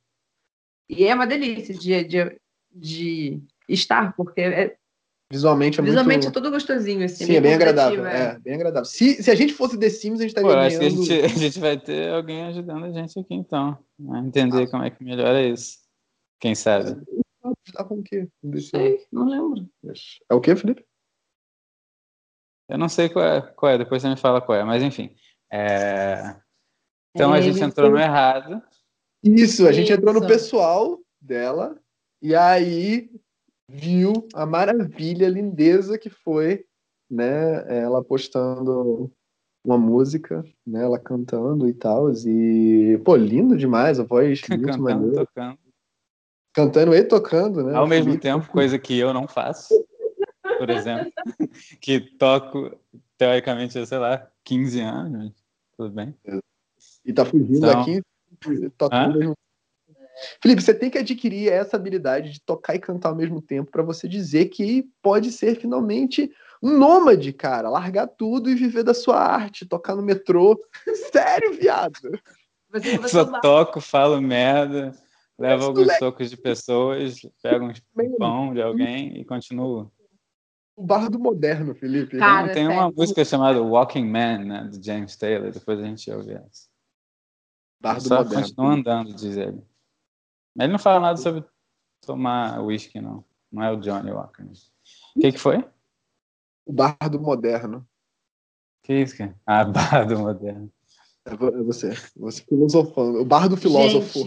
E é uma delícia de, de, de estar, porque é- Visualmente é visualmente é muito. todo gostosinho. Assim, Sim, é bem agradável. É, bem agradável. Se, se a gente fosse The Sims, a gente Pô, estaria acho que a ganhando. gente, a gente vai ter alguém ajudando a gente aqui, então. A entender como é que melhora isso. Quem sabe? Ajudar com o quê? Não sei, não lembro. É o quê, Felipe? Eu não sei qual é, qual é, depois você me fala qual é, mas enfim. É, Então a É, gente entrou no errado. Isso, a gente entrou no Isso. pessoal dela e aí viu a maravilha, a lindeza que foi, né? Ela postando uma música, né? Ela cantando e tal. E, pô, lindo demais a voz, muito Cantando, maneiro. tocando. Cantando e tocando, né? Ao mesmo Felipe- tempo, coisa que eu não faço, por exemplo. que toco, teoricamente, sei lá, 15 anos. Tudo bem. E tá fugindo Então- aqui, tocando. mesmo- Felipe, você tem que adquirir essa habilidade de tocar e cantar ao mesmo tempo para você dizer que pode ser finalmente um nômade, cara. Largar tudo e viver da sua arte, tocar no metrô. Sério, viado. Só toco, falo merda, levo alguns socos de pessoas, pego uns pão de alguém e continuo. O bardo moderno, Felipe. Cara, tem, tem uma música chamada Walking Man, né, do James Taylor, depois a gente ouve essa. Bardo só moderno. continua andando, diz ele. Mas ele não fala nada sobre tomar uísque, não. Não é o Johnny Walker. Né? O que, que foi? O bardo moderno. Que isso, cara? Ah, bardo moderno. É, é você. Você filosofando. O bardo filósofo.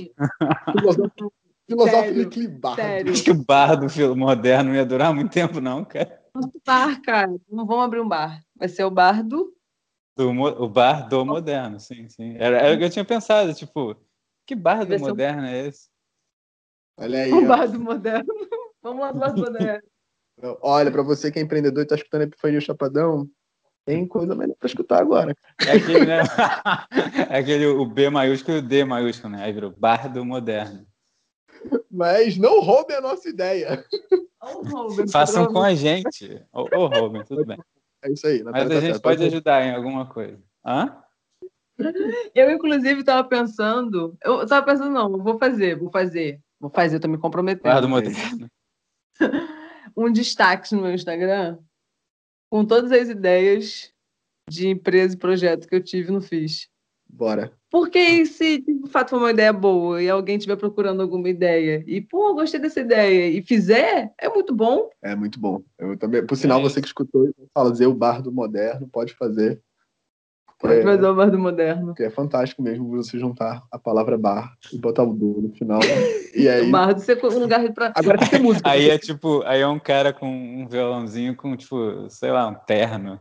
filosofo filosofo bardo. Sério. Acho que o bardo moderno não ia durar muito tempo, não, cara. Bar, cara. Não vamos abrir um bar. Vai ser o bar do do, o bar do moderno, sim, sim. Era, era o que eu tinha pensado, tipo, que bar do moderno é esse? Olha aí. O bar do moderno. Vamos lá, do moderno. Olha, para você que é empreendedor e tá escutando Epifania Chapadão, tem coisa melhor para escutar agora. É aquele, né? é aquele o B maiúsculo e o D maiúsculo, né? Aí virou bar do moderno. Mas não roube a nossa ideia. Façam com a gente. Ô, oh, oh, tudo bem. É isso aí. Mas a gente pode ajudar em alguma coisa. Hã? Eu, inclusive, estava pensando. Eu estava pensando, não, vou fazer, vou fazer. Vou fazer, estou me comprometendo. Guarda moderno. um destaque no meu Instagram com todas as ideias de empresa e projeto que eu tive no FIS. Bora. Porque se de fato for uma ideia boa e alguém estiver procurando alguma ideia e, pô, gostei dessa ideia e fizer, é muito bom. É muito bom. Eu também, por sinal, é. você que escutou, fazer o bar do moderno, pode fazer. Pode é, fazer o bar do moderno. Que é fantástico mesmo você juntar a palavra bar e botar o do no final. e aí... o bar do ser um lugar pra. Agora tem que ter música. Aí é tipo, aí é um cara com um violãozinho com, tipo, sei lá, um terno.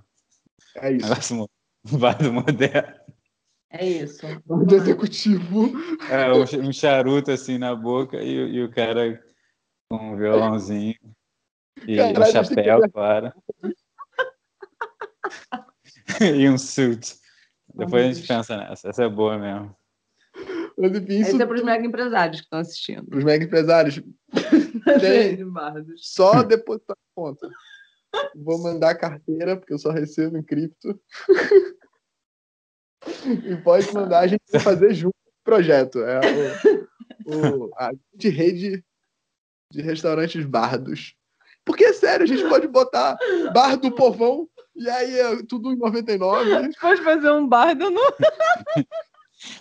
É isso. Negócio, bar do moderno. É isso. Guarda executivo. É, um, charuto assim na boca e, e o cara com um violãozinho e Caralho, um chapéu, que... claro. e um suit. Depois a gente pensa nessa. Essa é boa mesmo. Mas, enfim, isso... Esse é para os mega empresários que estão assistindo. Para os mega empresários. Tem... Só depositar conta. Vou mandar a carteira, porque eu só recebo em cripto. e pode mandar a gente fazer junto o projeto. É o, o, a de rede de restaurantes bardos. Porque é sério, a gente pode botar bar do povão e aí é tudo em 99. A gente pode fazer um bardo no.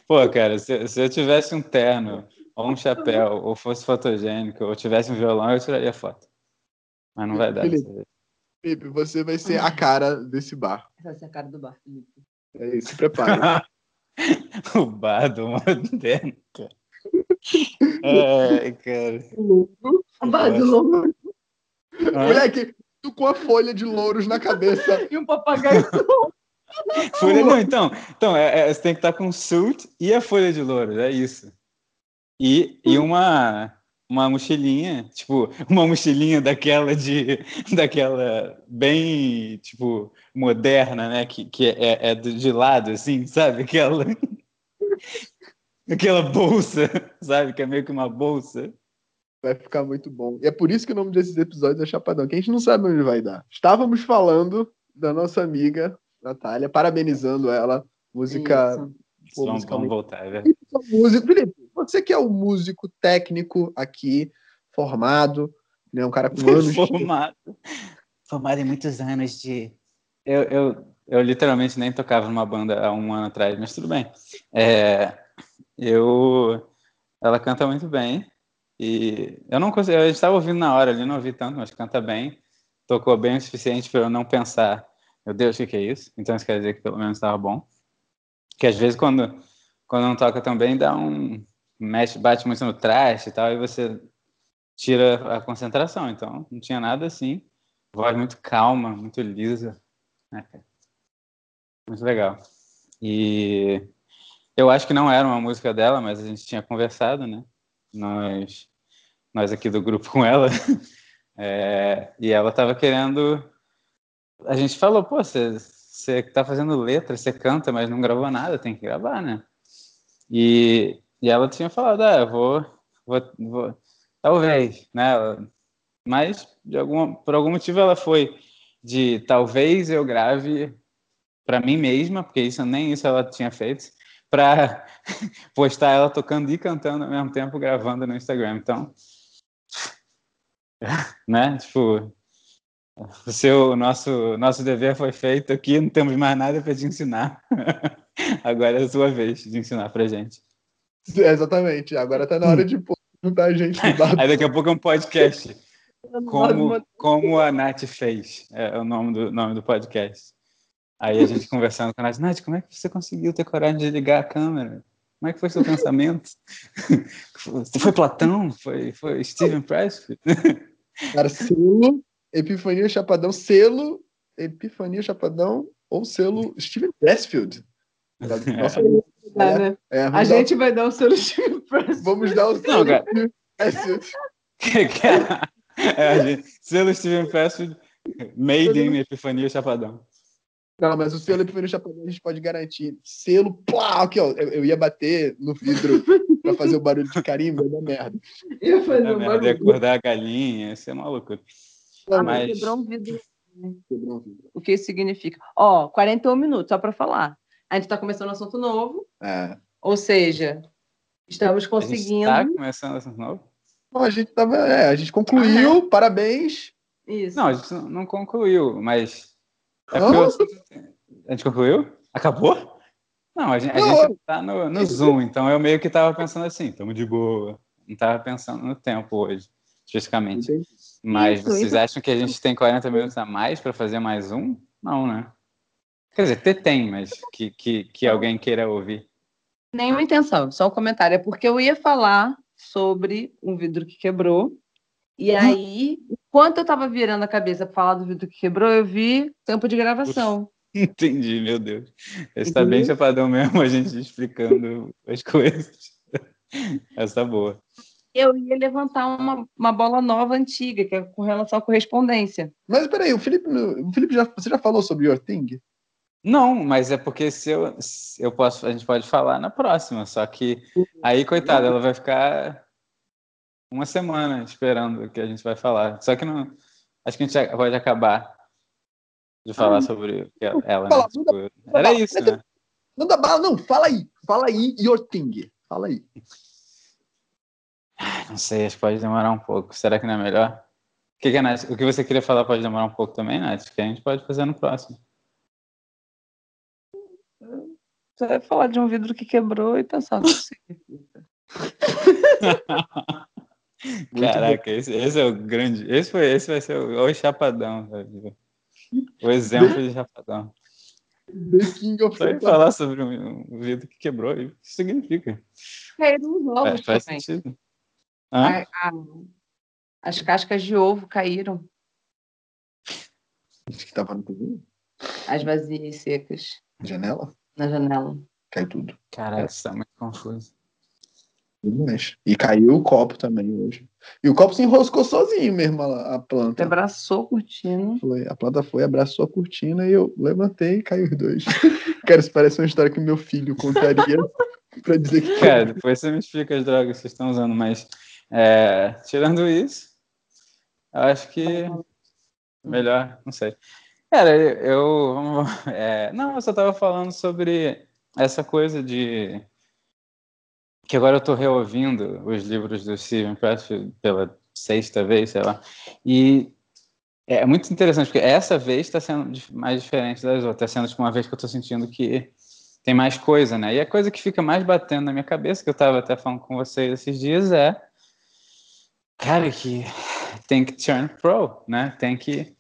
Pô, cara, se, se eu tivesse um terno ou um chapéu, ou fosse fotogênico, ou tivesse um violão, eu tiraria foto. Mas não vai dar. Felipe, Felipe, você vai ser a cara desse bar. Vai ser a cara do bar, Felipe. É isso, se prepare. o bar do moderno, cara. Ai, cara. O bar do louro. Moleque, com a folha de louros na cabeça. e um papagaio Folha, não, então, então é, é, você tem que estar com o suit e a folha de louros, é isso. E, e uma uma mochilinha, tipo, uma mochilinha daquela de daquela bem, tipo, moderna, né, que, que é, é de lado assim, sabe? Aquela aquela bolsa, sabe, que é meio que uma bolsa. Vai ficar muito bom. E é por isso que o nome desses episódios é Chapadão, que a gente não sabe onde vai dar. Estávamos falando da nossa amiga Natália, parabenizando ela, música Pô, vamos, vamos voltar, é verdade. Músico, Felipe, você que é o músico técnico aqui, formado, né, um cara com anos. formado. De... Formado em muitos anos de. Eu, eu, eu literalmente nem tocava numa banda há um ano atrás, mas tudo bem. É, eu. Ela canta muito bem. E eu não consigo. Eu estava ouvindo na hora ali, não ouvi tanto, mas canta bem. Tocou bem o suficiente para eu não pensar, meu Deus, o que, que é isso? Então isso quer dizer que pelo menos estava bom. Que às vezes quando, quando não toca tão bem, dá um. Mexe, bate muito no traste e tal, e você tira a concentração. Então, não tinha nada assim. Voz muito calma, muito lisa. Né, muito legal. E eu acho que não era uma música dela, mas a gente tinha conversado, né? Nós, nós aqui do grupo com ela. É, e ela estava querendo. A gente falou, pô, você você tá fazendo letra, você canta, mas não gravou nada, tem que gravar, né? E, e ela tinha falado, ah, eu vou, vou, vou, talvez, né? Mas de alguma, por algum motivo ela foi de talvez eu grave para mim mesma, porque isso nem isso ela tinha feito, para postar ela tocando e cantando ao mesmo tempo, gravando no Instagram. Então, né? Tipo, o seu, nosso, nosso dever foi feito aqui, não temos mais nada para te ensinar. Agora é a sua vez de ensinar pra gente. É, exatamente. Agora tá na hora de juntar a gente no Aí daqui a pouco é um podcast. Como, como a Nath fez, é o nome do, nome do podcast. Aí a gente conversando com a Nath, Nath, como é que você conseguiu ter coragem de ligar a câmera? Como é que foi seu pensamento? foi Platão? Foi, foi Steven Pressfield? Cara, selo, Epifania Chapadão, selo, Epifania Chapadão ou selo Steven Pressfield. Nossa, é, né? é, a gente vai dar o selo Steven Pressfield. Vamos dar o selo Steven Pressfield. é, gente, selo Steven Pressfield, made in Epifania Chapadão. Não, mas o selo Epifania Chapadão a gente pode garantir. Selo, plá, aqui, ó. Eu, eu ia bater no vidro pra fazer o barulho de carimbo, ia dar merda. Ia fazer é, o barulho. Ia acordar a galinha, isso é maluco. Ah, mas... Quebrou um vidro. Quebrou um vidro. O que isso significa? Ó, 41 minutos, só pra falar. A gente tá começando um assunto novo. É. Ou seja, estamos conseguindo. A gente tá começando um assunto novo? Não, a gente tava. É, a gente concluiu, ah, é. parabéns. Isso. Não, a gente não concluiu, mas. É eu... A gente concluiu? Acabou? Não, a gente, a gente tá no, no Zoom, então eu meio que tava pensando assim, estamos de boa. Não tava pensando no tempo hoje, especificamente. Mas isso, vocês isso. acham que a gente tem 40 minutos a mais para fazer mais um? Não, né? Quer dizer, até tem, mas que, que, que alguém queira ouvir. Nenhuma intenção, só um comentário. É porque eu ia falar sobre um vidro que quebrou. E hum. aí, enquanto eu estava virando a cabeça para falar do vidro que quebrou, eu vi tempo de gravação. Entendi, meu Deus. Está bem chapadão mesmo a gente explicando as coisas. Essa tá boa. Eu ia levantar uma, uma bola nova antiga, que é com relação à correspondência. Mas peraí, o Felipe, o Felipe já, você já falou sobre Your Thing? Não, mas é porque se eu, se eu posso, a gente pode falar na próxima, só que aí, coitada, ela vai ficar uma semana esperando o que a gente vai falar. Só que não. Acho que a gente pode acabar de falar ah, sobre ela, né? tipo, era isso, né? Não dá bala, não. Fala aí. Fala aí, your thing. Fala aí. Não sei, acho que pode demorar um pouco. Será que não é melhor? O que, que, Nath, o que você queria falar pode demorar um pouco também, Nath? Que a gente pode fazer no próximo. Você vai falar de um vidro que quebrou e pensar o que significa. Caraca, esse, esse, é o grande. Esse, foi, esse vai ser o, o chapadão, velho. O exemplo de chapadão. The King of Só falar sobre um, um vidro que quebrou, o que significa? Caíram os ovos é, faz também. sentido. A, a, as cascas de ovo caíram. Acho que tava no cozinho. As vazias secas. Janela? Na janela. Cai tudo. Caraca, isso tá muito confuso. E caiu o copo também hoje. E o copo se enroscou sozinho mesmo, a, a planta. Abraçou a cortina. Foi, a planta foi, abraçou a cortina e eu levantei e caiu os dois. Cara, isso parece uma história que meu filho contaria pra dizer que. Cara, depois você me explica as drogas que vocês estão usando, mas é, tirando isso, eu acho que melhor, não sei. Cara, eu. É, não, eu só tava falando sobre essa coisa de que agora eu estou reouvindo os livros do Steven Pressfield pela sexta vez, sei lá, e é muito interessante, porque essa vez está sendo mais diferente das outras, está sendo tipo, uma vez que eu estou sentindo que tem mais coisa, né? E a coisa que fica mais batendo na minha cabeça, que eu estava até falando com vocês esses dias, é, cara, que tem que turn pro, né? Tem que,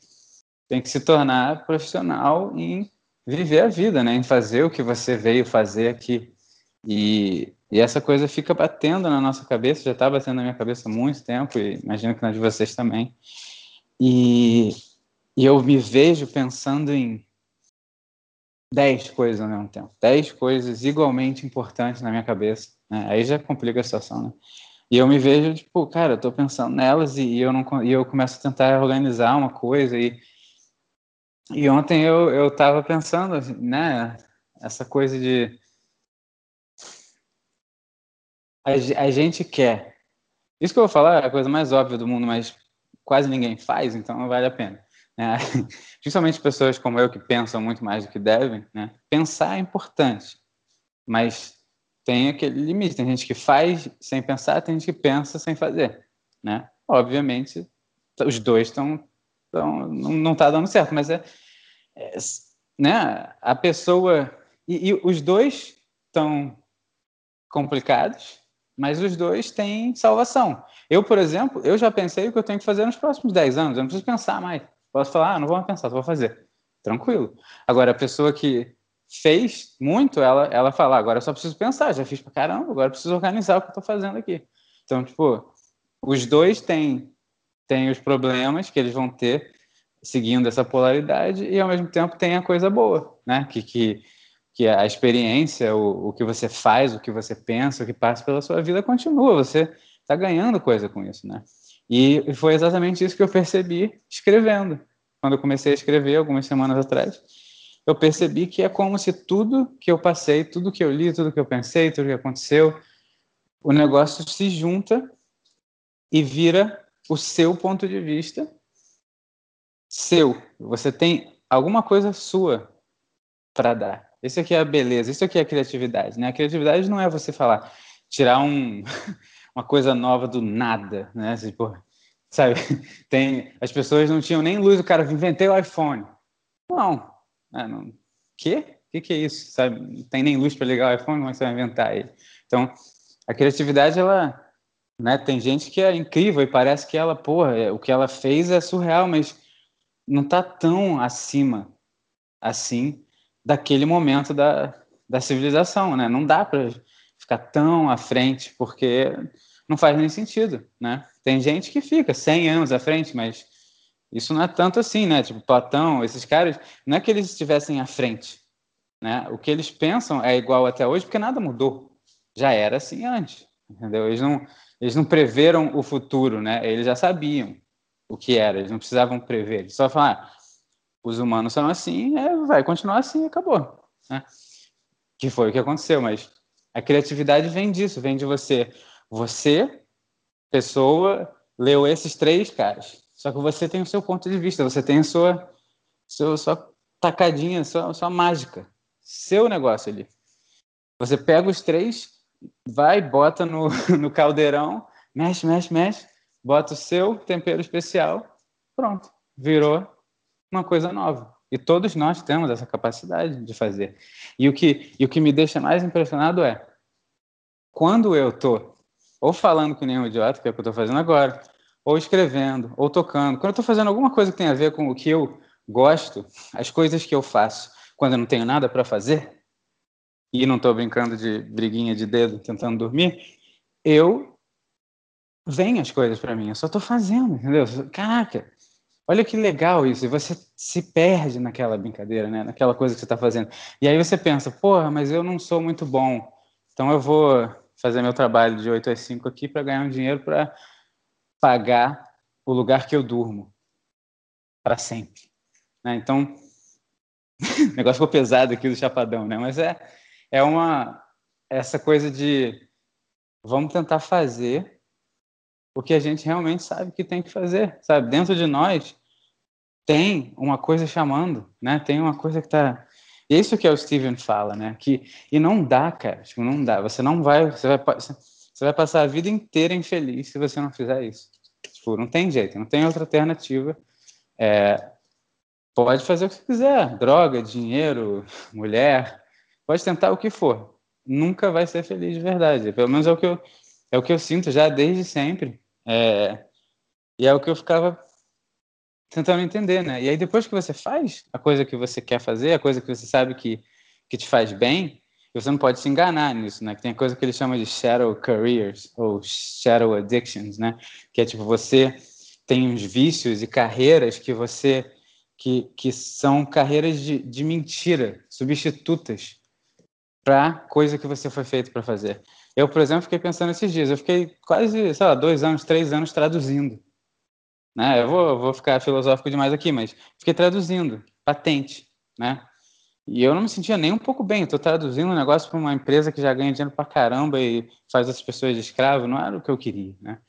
tem que se tornar profissional em viver a vida, né? Em fazer o que você veio fazer aqui. E e essa coisa fica batendo na nossa cabeça, já está batendo na minha cabeça há muito tempo, e imagino que na de vocês também. E, e eu me vejo pensando em dez coisas ao mesmo tempo, dez coisas igualmente importantes na minha cabeça. Né? Aí já complica a situação, né? E eu me vejo, tipo, cara, eu tô pensando nelas e, e eu não e eu começo a tentar organizar uma coisa e e ontem eu eu pensando, né, essa coisa de a, a gente quer Isso que eu vou falar é a coisa mais óbvia do mundo, mas quase ninguém faz, então não vale a pena. Né? Principalmente pessoas como eu que pensam muito mais do que devem, né? pensar é importante, mas tem aquele limite. Tem gente que faz sem pensar, tem gente que pensa sem fazer. Né? Obviamente, os dois estão. Não está dando certo, mas é, é, né? a pessoa. E, e os dois estão complicados, mas os dois têm salvação. Eu, por exemplo, eu já pensei o que eu tenho que fazer nos próximos 10 anos, eu não preciso pensar mais. Posso falar, ah, não vou pensar, só vou fazer. Tranquilo. Agora, a pessoa que fez muito, ela, ela fala, agora eu só preciso pensar, já fiz pra caramba, agora eu preciso organizar o que eu tô fazendo aqui. Então, tipo, os dois têm, têm os problemas que eles vão ter seguindo essa polaridade e, ao mesmo tempo, tem a coisa boa, né? Que, que, que a experiência, o, o que você faz, o que você pensa, o que passa pela sua vida continua, você está ganhando coisa com isso, né? E foi exatamente isso que eu percebi escrevendo. Quando eu comecei a escrever, algumas semanas atrás, eu percebi que é como se tudo que eu passei, tudo que eu li, tudo que eu pensei, tudo que aconteceu, o negócio se junta e vira o seu ponto de vista seu. Você tem alguma coisa sua para dar. Isso aqui é a beleza, isso aqui é a criatividade, né? A criatividade não é você falar, tirar um uma coisa nova do nada, né? Tipo, sabe? Tem, as pessoas não tinham nem luz, o cara inventei o iPhone. Não, né? não. Quê? O que, que é isso? Sabe? Não tem nem luz para ligar o iPhone, como é você vai inventar ele? Então, a criatividade, ela, né? Tem gente que é incrível e parece que ela, porra, é, o que ela fez é surreal, mas não está tão acima assim daquele momento da, da civilização, né? Não dá para ficar tão à frente, porque não faz nem sentido, né? Tem gente que fica 100 anos à frente, mas isso não é tanto assim, né? Tipo, Platão, esses caras, não é que eles estivessem à frente, né? O que eles pensam é igual até hoje, porque nada mudou. Já era assim antes, entendeu? Eles não, eles não preveram o futuro, né? Eles já sabiam o que era, eles não precisavam prever. Eles só falaram, ah, os humanos são assim, é, vai continuar assim, acabou, né? Que foi o que aconteceu, mas a criatividade vem disso, vem de você. Você, pessoa, leu esses três caras. Só que você tem o seu ponto de vista, você tem a sua, sua, sua tacadinha, sua, sua mágica, seu negócio ali. Você pega os três, vai, bota no, no caldeirão, mexe, mexe, mexe, bota o seu tempero especial, pronto, virou uma coisa nova. E todos nós temos essa capacidade de fazer. E o que, e o que me deixa mais impressionado é quando eu estou ou falando que nem um idiota, que é o que eu estou fazendo agora, ou escrevendo, ou tocando, quando eu estou fazendo alguma coisa que tem a ver com o que eu gosto, as coisas que eu faço quando eu não tenho nada para fazer, e não estou brincando de briguinha de dedo tentando dormir, eu vem as coisas para mim, eu só estou fazendo, entendeu? Caraca, Olha que legal isso, e você se perde naquela brincadeira, né? naquela coisa que você está fazendo. E aí você pensa, porra, mas eu não sou muito bom, então eu vou fazer meu trabalho de 8 às 5 aqui para ganhar um dinheiro para pagar o lugar que eu durmo para sempre. Né? Então, o negócio ficou pesado aqui do chapadão, né? Mas é, é uma essa coisa de vamos tentar fazer o que a gente realmente sabe que tem que fazer, sabe? Dentro de nós tem uma coisa chamando, né? Tem uma coisa que tá isso que é o Steven fala, né? Que e não dá, cara, tipo, não dá. Você não vai, você vai você vai passar a vida inteira infeliz se você não fizer isso. Tipo, não tem jeito, não tem outra alternativa. É, pode fazer o que você quiser, droga, dinheiro, mulher, pode tentar o que for. Nunca vai ser feliz de verdade. Pelo menos é o que eu é o que eu sinto já desde sempre. É, e é o que eu ficava tentando entender, né? E aí depois que você faz a coisa que você quer fazer, a coisa que você sabe que, que te faz bem, você não pode se enganar nisso, né? Que tem coisa que eles chamam de shadow careers ou shadow addictions, né? Que é tipo você tem uns vícios e carreiras que você que, que são carreiras de, de mentira, substitutas para coisa que você foi feito para fazer. Eu, por exemplo, fiquei pensando esses dias, eu fiquei quase, sei lá, dois anos, três anos traduzindo né? Eu vou, vou ficar filosófico demais aqui, mas fiquei traduzindo, patente, né? E eu não me sentia nem um pouco bem. Estou traduzindo um negócio para uma empresa que já ganha dinheiro para caramba e faz as pessoas de escravo. Não era o que eu queria, né?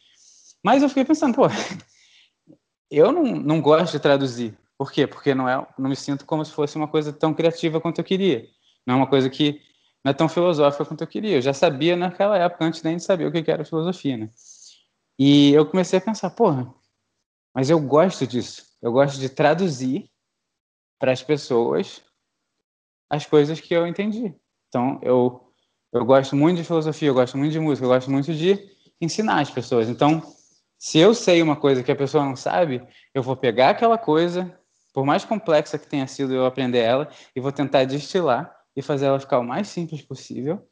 Mas eu fiquei pensando, pô, eu não, não gosto de traduzir. Por quê? Porque não, é, não me sinto como se fosse uma coisa tão criativa quanto eu queria. Não é uma coisa que não é tão filosófica quanto eu queria. Eu já sabia naquela época, antes nem de saber o que era filosofia, né? E eu comecei a pensar, porra, mas eu gosto disso. Eu gosto de traduzir para as pessoas as coisas que eu entendi. Então, eu, eu gosto muito de filosofia, eu gosto muito de música, eu gosto muito de ensinar as pessoas. Então, se eu sei uma coisa que a pessoa não sabe, eu vou pegar aquela coisa, por mais complexa que tenha sido eu aprender ela, e vou tentar destilar e fazer ela ficar o mais simples possível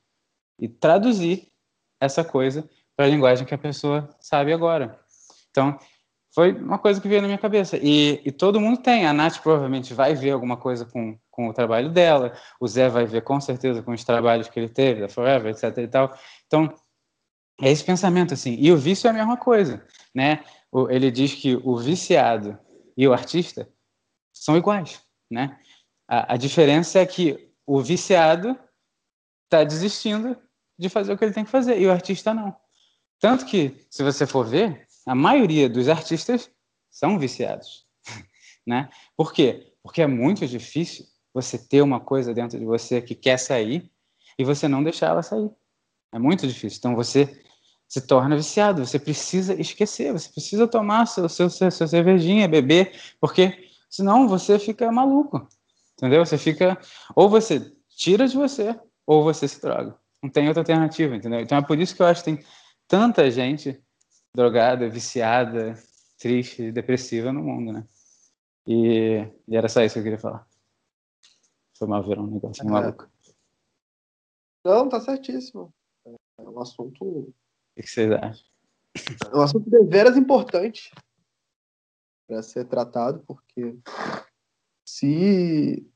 e traduzir essa coisa para a linguagem que a pessoa sabe agora. Então, foi uma coisa que veio na minha cabeça. E, e, todo mundo tem. A Nath provavelmente vai ver alguma coisa com, com o trabalho dela, o Zé vai ver com certeza com os trabalhos que ele teve, da Forever, etc. e tal. Então, é esse pensamento, assim. E o vício é a mesma coisa, né? Ele diz que o viciado e o artista são iguais, né? A, a diferença é que o viciado está desistindo de fazer o que ele tem que fazer e o artista não. Tanto que, se você for ver, a maioria dos artistas são viciados, né? Por quê? Porque é muito difícil você ter uma coisa dentro de você que quer sair e você não deixar ela sair. É muito difícil. Então você se torna viciado. Você precisa esquecer. Você precisa tomar seu, seu, seu, seu cervejinha, beber, porque senão você fica maluco. Entendeu? Você fica. Ou você tira de você, ou você se droga. Não tem outra alternativa, entendeu? Então é por isso que eu acho que tem tanta gente drogada, viciada, triste, depressiva no mundo, né? E, e era só isso que eu queria falar. Foi mal ver um negócio é. maluco. Não, tá certíssimo. É um assunto. O que vocês acham? É um assunto deveras importante para ser tratado, porque se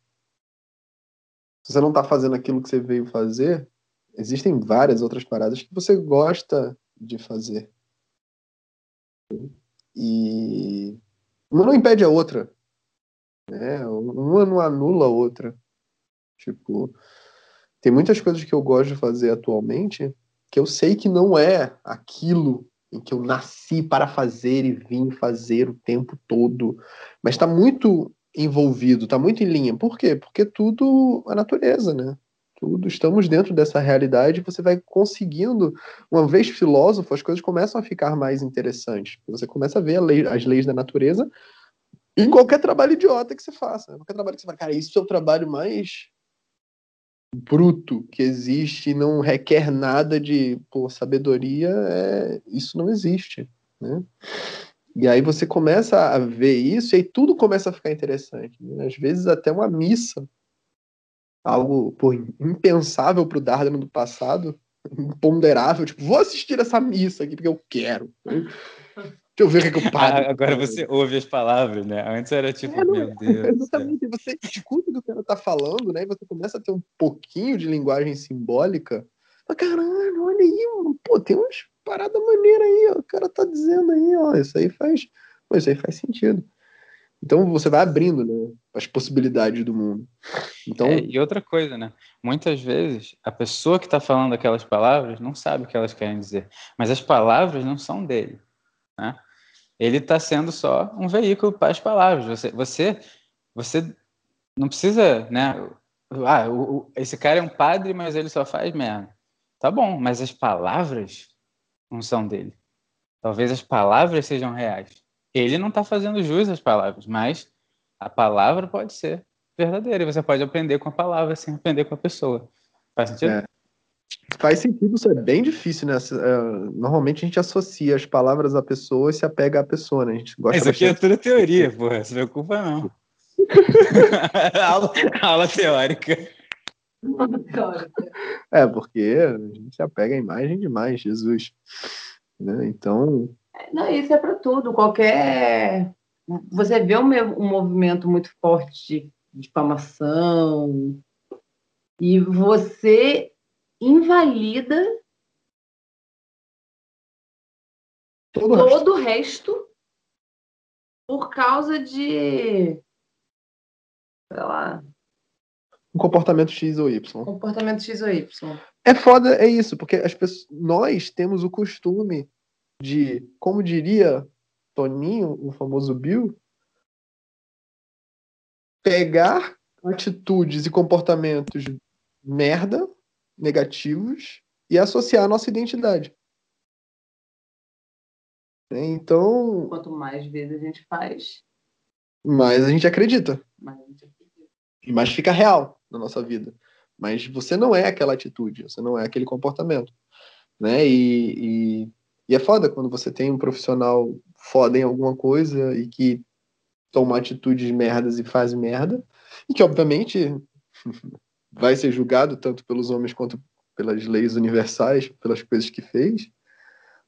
você não está fazendo aquilo que você veio fazer, existem várias outras paradas que você gosta de fazer. E uma não impede a outra. Né? Uma não anula a outra. Tipo, tem muitas coisas que eu gosto de fazer atualmente que eu sei que não é aquilo em que eu nasci para fazer e vim fazer o tempo todo, mas está muito envolvido, está muito em linha. Por quê? Porque tudo a natureza, né? Tudo, estamos dentro dessa realidade, você vai conseguindo, uma vez filósofo, as coisas começam a ficar mais interessantes. Você começa a ver a lei, as leis da natureza em qualquer trabalho idiota que você faça. Né? Qualquer trabalho que você fala, cara, isso é o trabalho mais bruto que existe e não requer nada de pô, sabedoria, é... isso não existe. Né? E aí você começa a ver isso e aí tudo começa a ficar interessante. Né? Às vezes até uma missa algo pô, impensável para o Dardan do passado, imponderável, tipo, vou assistir essa missa aqui porque eu quero. Deixa eu ver o que, é que eu paro. Ah, agora você ouve as palavras, né? Antes era tipo, é, meu Deus. Exatamente, você escuta o que o cara tá falando, né? E você começa a ter um pouquinho de linguagem simbólica. Mas, caralho, olha aí, mano. Pô, tem umas paradas maneiras aí, ó. O cara tá dizendo aí, ó. Isso aí faz. Pô, isso aí faz sentido. Então você vai abrindo né, as possibilidades do mundo. Então... É, e outra coisa, né? Muitas vezes a pessoa que está falando aquelas palavras não sabe o que elas querem dizer, mas as palavras não são dele. Né? Ele está sendo só um veículo para as palavras. Você, você, você não precisa, né? Ah, o, o, esse cara é um padre, mas ele só faz merda. Tá bom, mas as palavras não são dele. Talvez as palavras sejam reais ele não está fazendo jus às palavras, mas a palavra pode ser verdadeira e você pode aprender com a palavra sem aprender com a pessoa. Faz sentido? É. Faz sentido, isso é bem difícil, né? É, normalmente a gente associa as palavras à pessoa e se apega à pessoa, né? A gente gosta Isso aqui é tudo teoria, porra. Se preocupa, não. aula, aula teórica. É, porque a gente se apega à imagem demais, Jesus. Né? Então, não, isso é para tudo. Qualquer. Você vê um, um movimento muito forte de difamação e você invalida todo, todo o resto por causa de. Sei lá. Um comportamento X ou Y. Comportamento X ou Y. É foda, é isso, porque as pessoas, nós temos o costume de, como diria Toninho, o famoso Bill, pegar atitudes e comportamentos merda, negativos, e associar a nossa identidade. Então. Quanto mais vezes a gente faz, mais a gente acredita. mais a gente acredita. E mais fica real na nossa vida. Mas você não é aquela atitude, você não é aquele comportamento. Né? E, e, e é foda quando você tem um profissional foda em alguma coisa e que toma atitudes merdas e faz merda, e que obviamente vai ser julgado tanto pelos homens quanto pelas leis universais, pelas coisas que fez.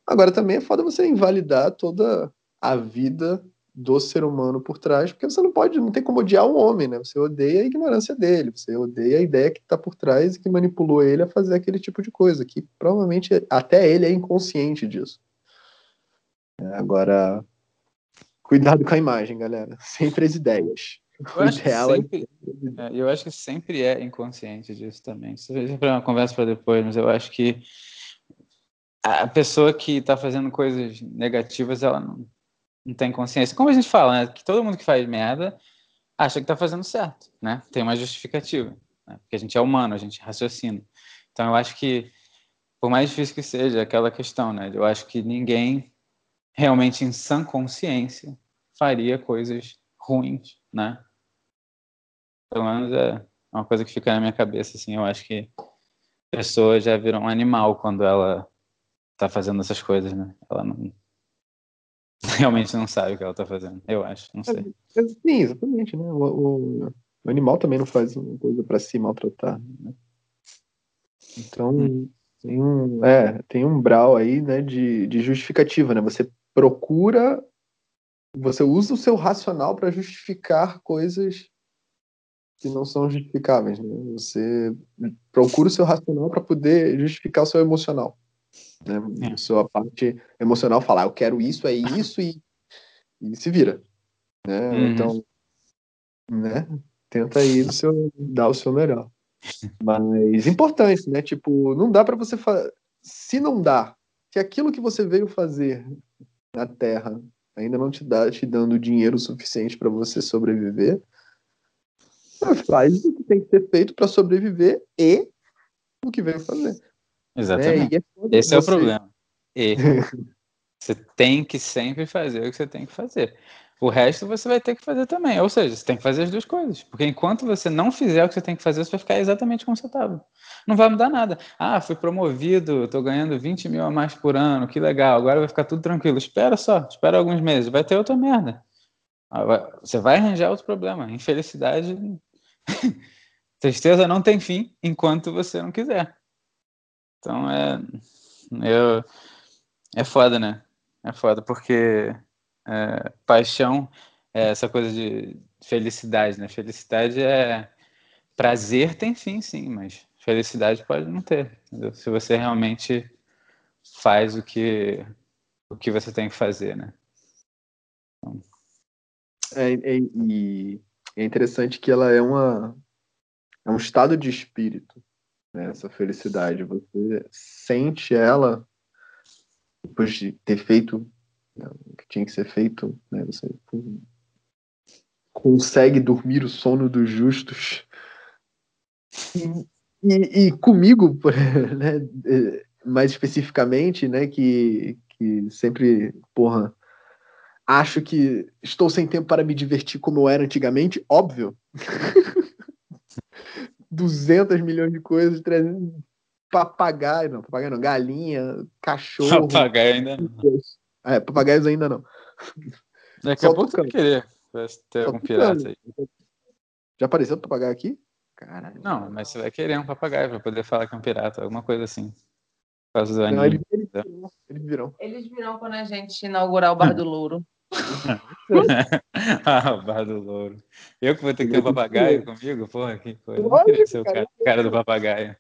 Agora também é foda você invalidar toda a vida do ser humano por trás, porque você não pode, não tem como odiar um homem, né? Você odeia a ignorância dele, você odeia a ideia que está por trás e que manipulou ele a fazer aquele tipo de coisa, que provavelmente até ele é inconsciente disso. É, agora, cuidado com a imagem, galera. Sempre as ideias. Eu acho, que sempre, é, eu acho que sempre é inconsciente disso também. Isso é uma conversa para depois, mas eu acho que a pessoa que está fazendo coisas negativas, ela não, não tem consciência. Como a gente fala, né? Que todo mundo que faz merda acha que está fazendo certo, né? Tem uma justificativa, né? porque a gente é humano, a gente raciocina. Então eu acho que, por mais difícil que seja aquela questão, né? Eu acho que ninguém realmente em sã consciência faria coisas ruins, né? Pelo menos é uma coisa que fica na minha cabeça, assim. Eu acho que a pessoa já vira um animal quando ela tá fazendo essas coisas, né? Ela não realmente não sabe o que ela tá fazendo, eu acho, não sei. É, é, sim, exatamente, né? O, o, o, animal também não faz uma coisa para se maltratar, né? Então, hum. tem um, é, tem um brau aí, né, de, de justificativa, né? Você procura, você usa o seu racional para justificar coisas que não são justificáveis. Né? Você procura o seu racional para poder justificar o seu emocional. Né? É. Sua parte emocional falar, eu quero isso, é isso e, e se vira. Né? Uhum. Então, né? Tenta aí o seu, dar o seu melhor. Mas importante, né? Tipo, não dá para você fa... se não dá, se aquilo que você veio fazer na Terra ainda não te dá te dando dinheiro suficiente para você sobreviver, faz o que tem que ser feito para sobreviver e o que veio fazer. Exatamente. É, é Esse você... é o problema. E você tem que sempre fazer o que você tem que fazer. O resto você vai ter que fazer também. Ou seja, você tem que fazer as duas coisas. Porque enquanto você não fizer o que você tem que fazer, você vai ficar exatamente como você estava. Não vai mudar nada. Ah, fui promovido, estou ganhando 20 mil a mais por ano, que legal, agora vai ficar tudo tranquilo. Espera só, espera alguns meses, vai ter outra merda. Ah, você vai arranjar outro problema. Infelicidade Tristeza não tem fim enquanto você não quiser. Então é. Eu, é foda, né? É foda porque é, paixão é essa coisa de felicidade, né? Felicidade é. Prazer tem fim, sim, mas felicidade pode não ter. Entendeu? Se você realmente faz o que, o que você tem que fazer, né? É, é, e é interessante que ela é uma é um estado de espírito, né, essa felicidade. Você sente ela depois de ter feito né, o que tinha que ser feito, né, você consegue dormir o sono dos justos. E, e, e comigo, né, mais especificamente, né, que, que sempre, porra, acho que estou sem tempo para me divertir como eu era antigamente, óbvio. 200 milhões de coisas, 300 papagaio, não, papagaio não, galinha, cachorro. Papagaio ainda não. É, papagaios ainda não. Daqui Só a pouco você vai querer ter Só algum pirata aí. Já apareceu o papagaio aqui? Caralho. Não, mas você vai querer um papagaio para poder falar que é um pirata, alguma coisa assim. Por causa do anime. Não, eles, eles, virão, eles virão. Eles virão quando a gente inaugurar o Bar do Louro. ah, o bar do louro. Eu que vou ter que ter um papagaio comigo? Porra, que coisa. Não queria ser o cara, cara do papagaio.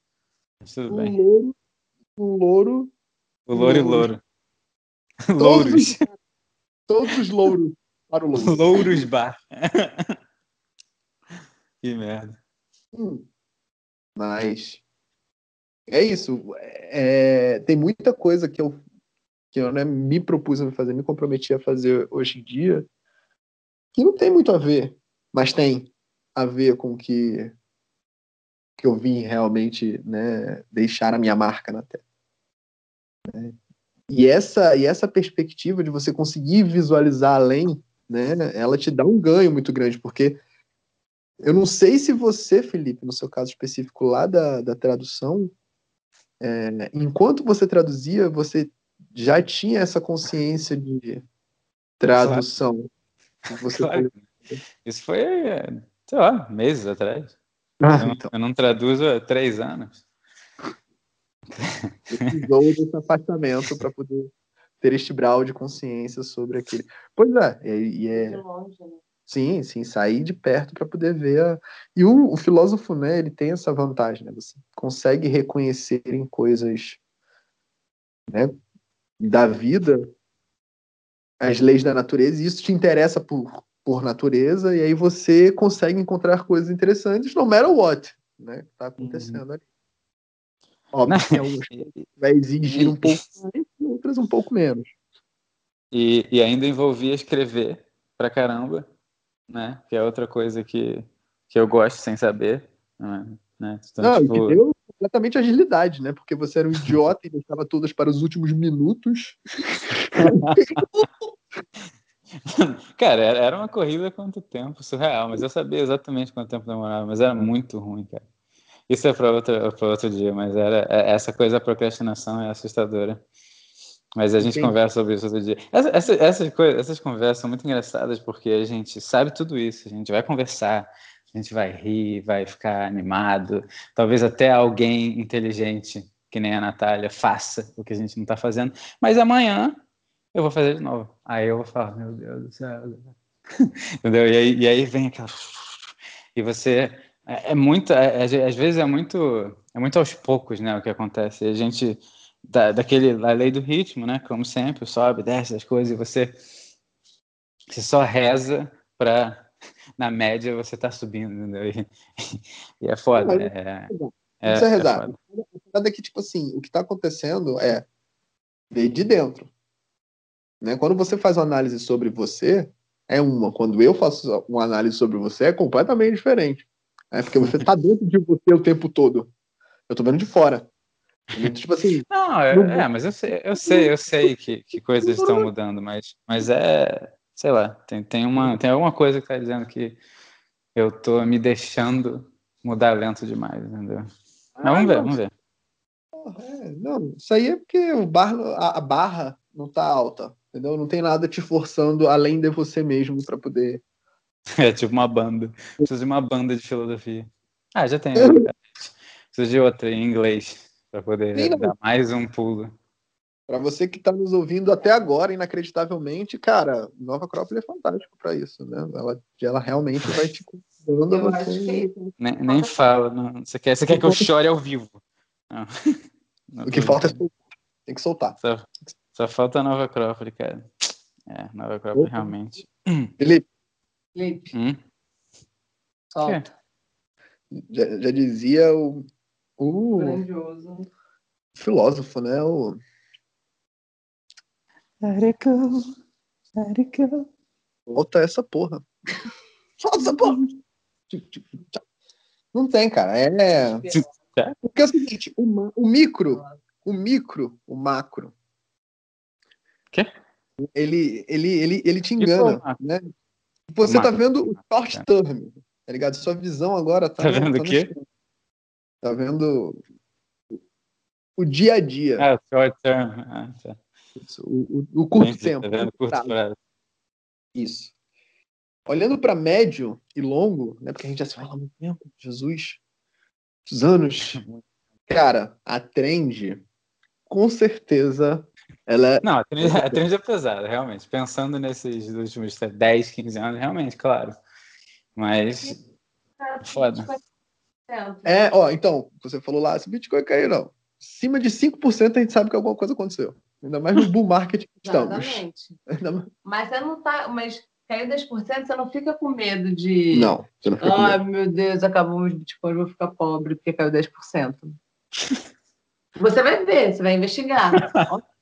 Mas tudo um bem. Louro, um louro. O louro e louro. Louros. Todos os louros para o louro. Louros bar. que merda. Hum. Mas é isso. É, tem muita coisa que eu que eu né, me propus a fazer, me comprometi a fazer hoje em dia, que não tem muito a ver, mas tem a ver com que que eu vim realmente né, deixar a minha marca na Terra. Né? E essa, e essa perspectiva de você conseguir visualizar além, né, ela te dá um ganho muito grande, porque eu não sei se você, Felipe, no seu caso específico lá da, da tradução, é, enquanto você traduzia, você já tinha essa consciência de tradução. Claro. Você claro. Isso foi, sei lá, meses atrás. Ah, eu, então. eu, não traduzo há três anos. Precisou desse afastamento para poder ter este brau de consciência sobre aquele. Pois é, e, e é. Longe, né? Sim, sim, sair de perto para poder ver. A... E o, o, filósofo, né, ele tem essa vantagem, né? Você consegue reconhecer em coisas né, da vida as leis da natureza, e isso te interessa por, por natureza, e aí você consegue encontrar coisas interessantes no matter what, né? Que tá acontecendo uhum. ali. Óbvio que algumas vai exigir um pouco mais, outras um pouco menos. E, e ainda envolvia escrever pra caramba né? Que é outra coisa que, que eu gosto sem saber. Né? Então, Não, tipo... que deu completamente agilidade, né? Porque você era um idiota e deixava todas para os últimos minutos. cara, era uma corrida quanto tempo, surreal, mas eu sabia exatamente quanto tempo demorava, mas era muito ruim, cara. Isso é para outro, outro dia, mas era é, essa coisa da procrastinação é assustadora. Mas a gente Entendi. conversa sobre isso todo dia. Essa, essa, essas, coisas, essas conversas são muito engraçadas porque a gente sabe tudo isso, a gente vai conversar, a gente vai rir, vai ficar animado. Talvez até alguém inteligente, que nem a Natália, faça o que a gente não está fazendo. Mas amanhã eu vou fazer de novo. Aí eu vou falar, meu Deus do céu. Entendeu? E aí, e aí vem aquela. E você. É, é muito. É, às vezes é muito. É muito aos poucos, né? O que acontece. A gente da, daquele da lei do ritmo, né? Como sempre, sobe, desce as coisas e você, você só reza para na média você tá subindo, entendeu? E, e é foda. Não, é, é, Isso é, é rezar. É a que, tipo assim, o que está acontecendo é veio de dentro. Né? Quando você faz uma análise sobre você, é uma. Quando eu faço uma análise sobre você, é completamente diferente. É porque você está dentro de você o tempo todo. Eu estou vendo de fora. Tipo assim. Não, é, é, mas eu sei, eu sei, eu sei que, que coisas estão mudando, mas, mas é, sei lá, tem, tem, uma, tem alguma coisa que tá dizendo que eu tô me deixando mudar lento demais, entendeu? Ah, mas vamos ver, vamos ver. É, não, isso aí é porque o bar, a, a, barra não tá alta, entendeu? Não tem nada te forçando além de você mesmo para poder. É tipo uma banda. Preciso de uma banda de filosofia. Ah, já tem. Né? Preciso de outra em inglês para poder Sim, dar mais um pulo. Para você que está nos ouvindo até agora, inacreditavelmente, cara, Nova Acrópole é fantástico para isso, né? Ela, ela realmente vai te convidando você. Nem, nem fala, não. Você quer, você quer que eu chore ao vivo? Não. Não o que falta é soltar. Tem que soltar. Só, só falta a Nova Acrópole, cara. É, Nova Acrópole realmente. Felipe. Felipe. Hum? Solta. Já, já dizia o o Grandioso. filósofo, né? O... Let it go, let it go. Volta essa porra. Solta essa porra. Não tem, cara. É. Porque é o seguinte, o, o micro, o micro, o macro. Quê? Ele, ele, ele, ele te engana, né? Você tá vendo o short term, tá ligado? Sua visão agora tá. Tá vendo o tá quê? Tá vendo o dia a dia. Ah, short term. Ah, tá. O, o, o, curto tempo. Tá vendo curto prazo. Isso. Olhando para médio e longo, né? Porque a gente já se fala há muito tempo, Jesus, muitos anos. Cara, a trend, com certeza, ela. É Não, a trend, a trend é pesada, realmente. Pensando nesses últimos 10, 15 anos, realmente, claro. Mas. Foda. É, ó, então, você falou lá, se o Bitcoin cair, não. Acima de 5% a gente sabe que alguma coisa aconteceu. Ainda mais no bull market que estamos. Exatamente. Mas você não tá. Mas caiu 10%, você não fica com medo de. Não, você não fica com Ai, meu Deus, acabou os bitcoins, vou ficar pobre porque caiu 10%. você vai ver, você vai investigar.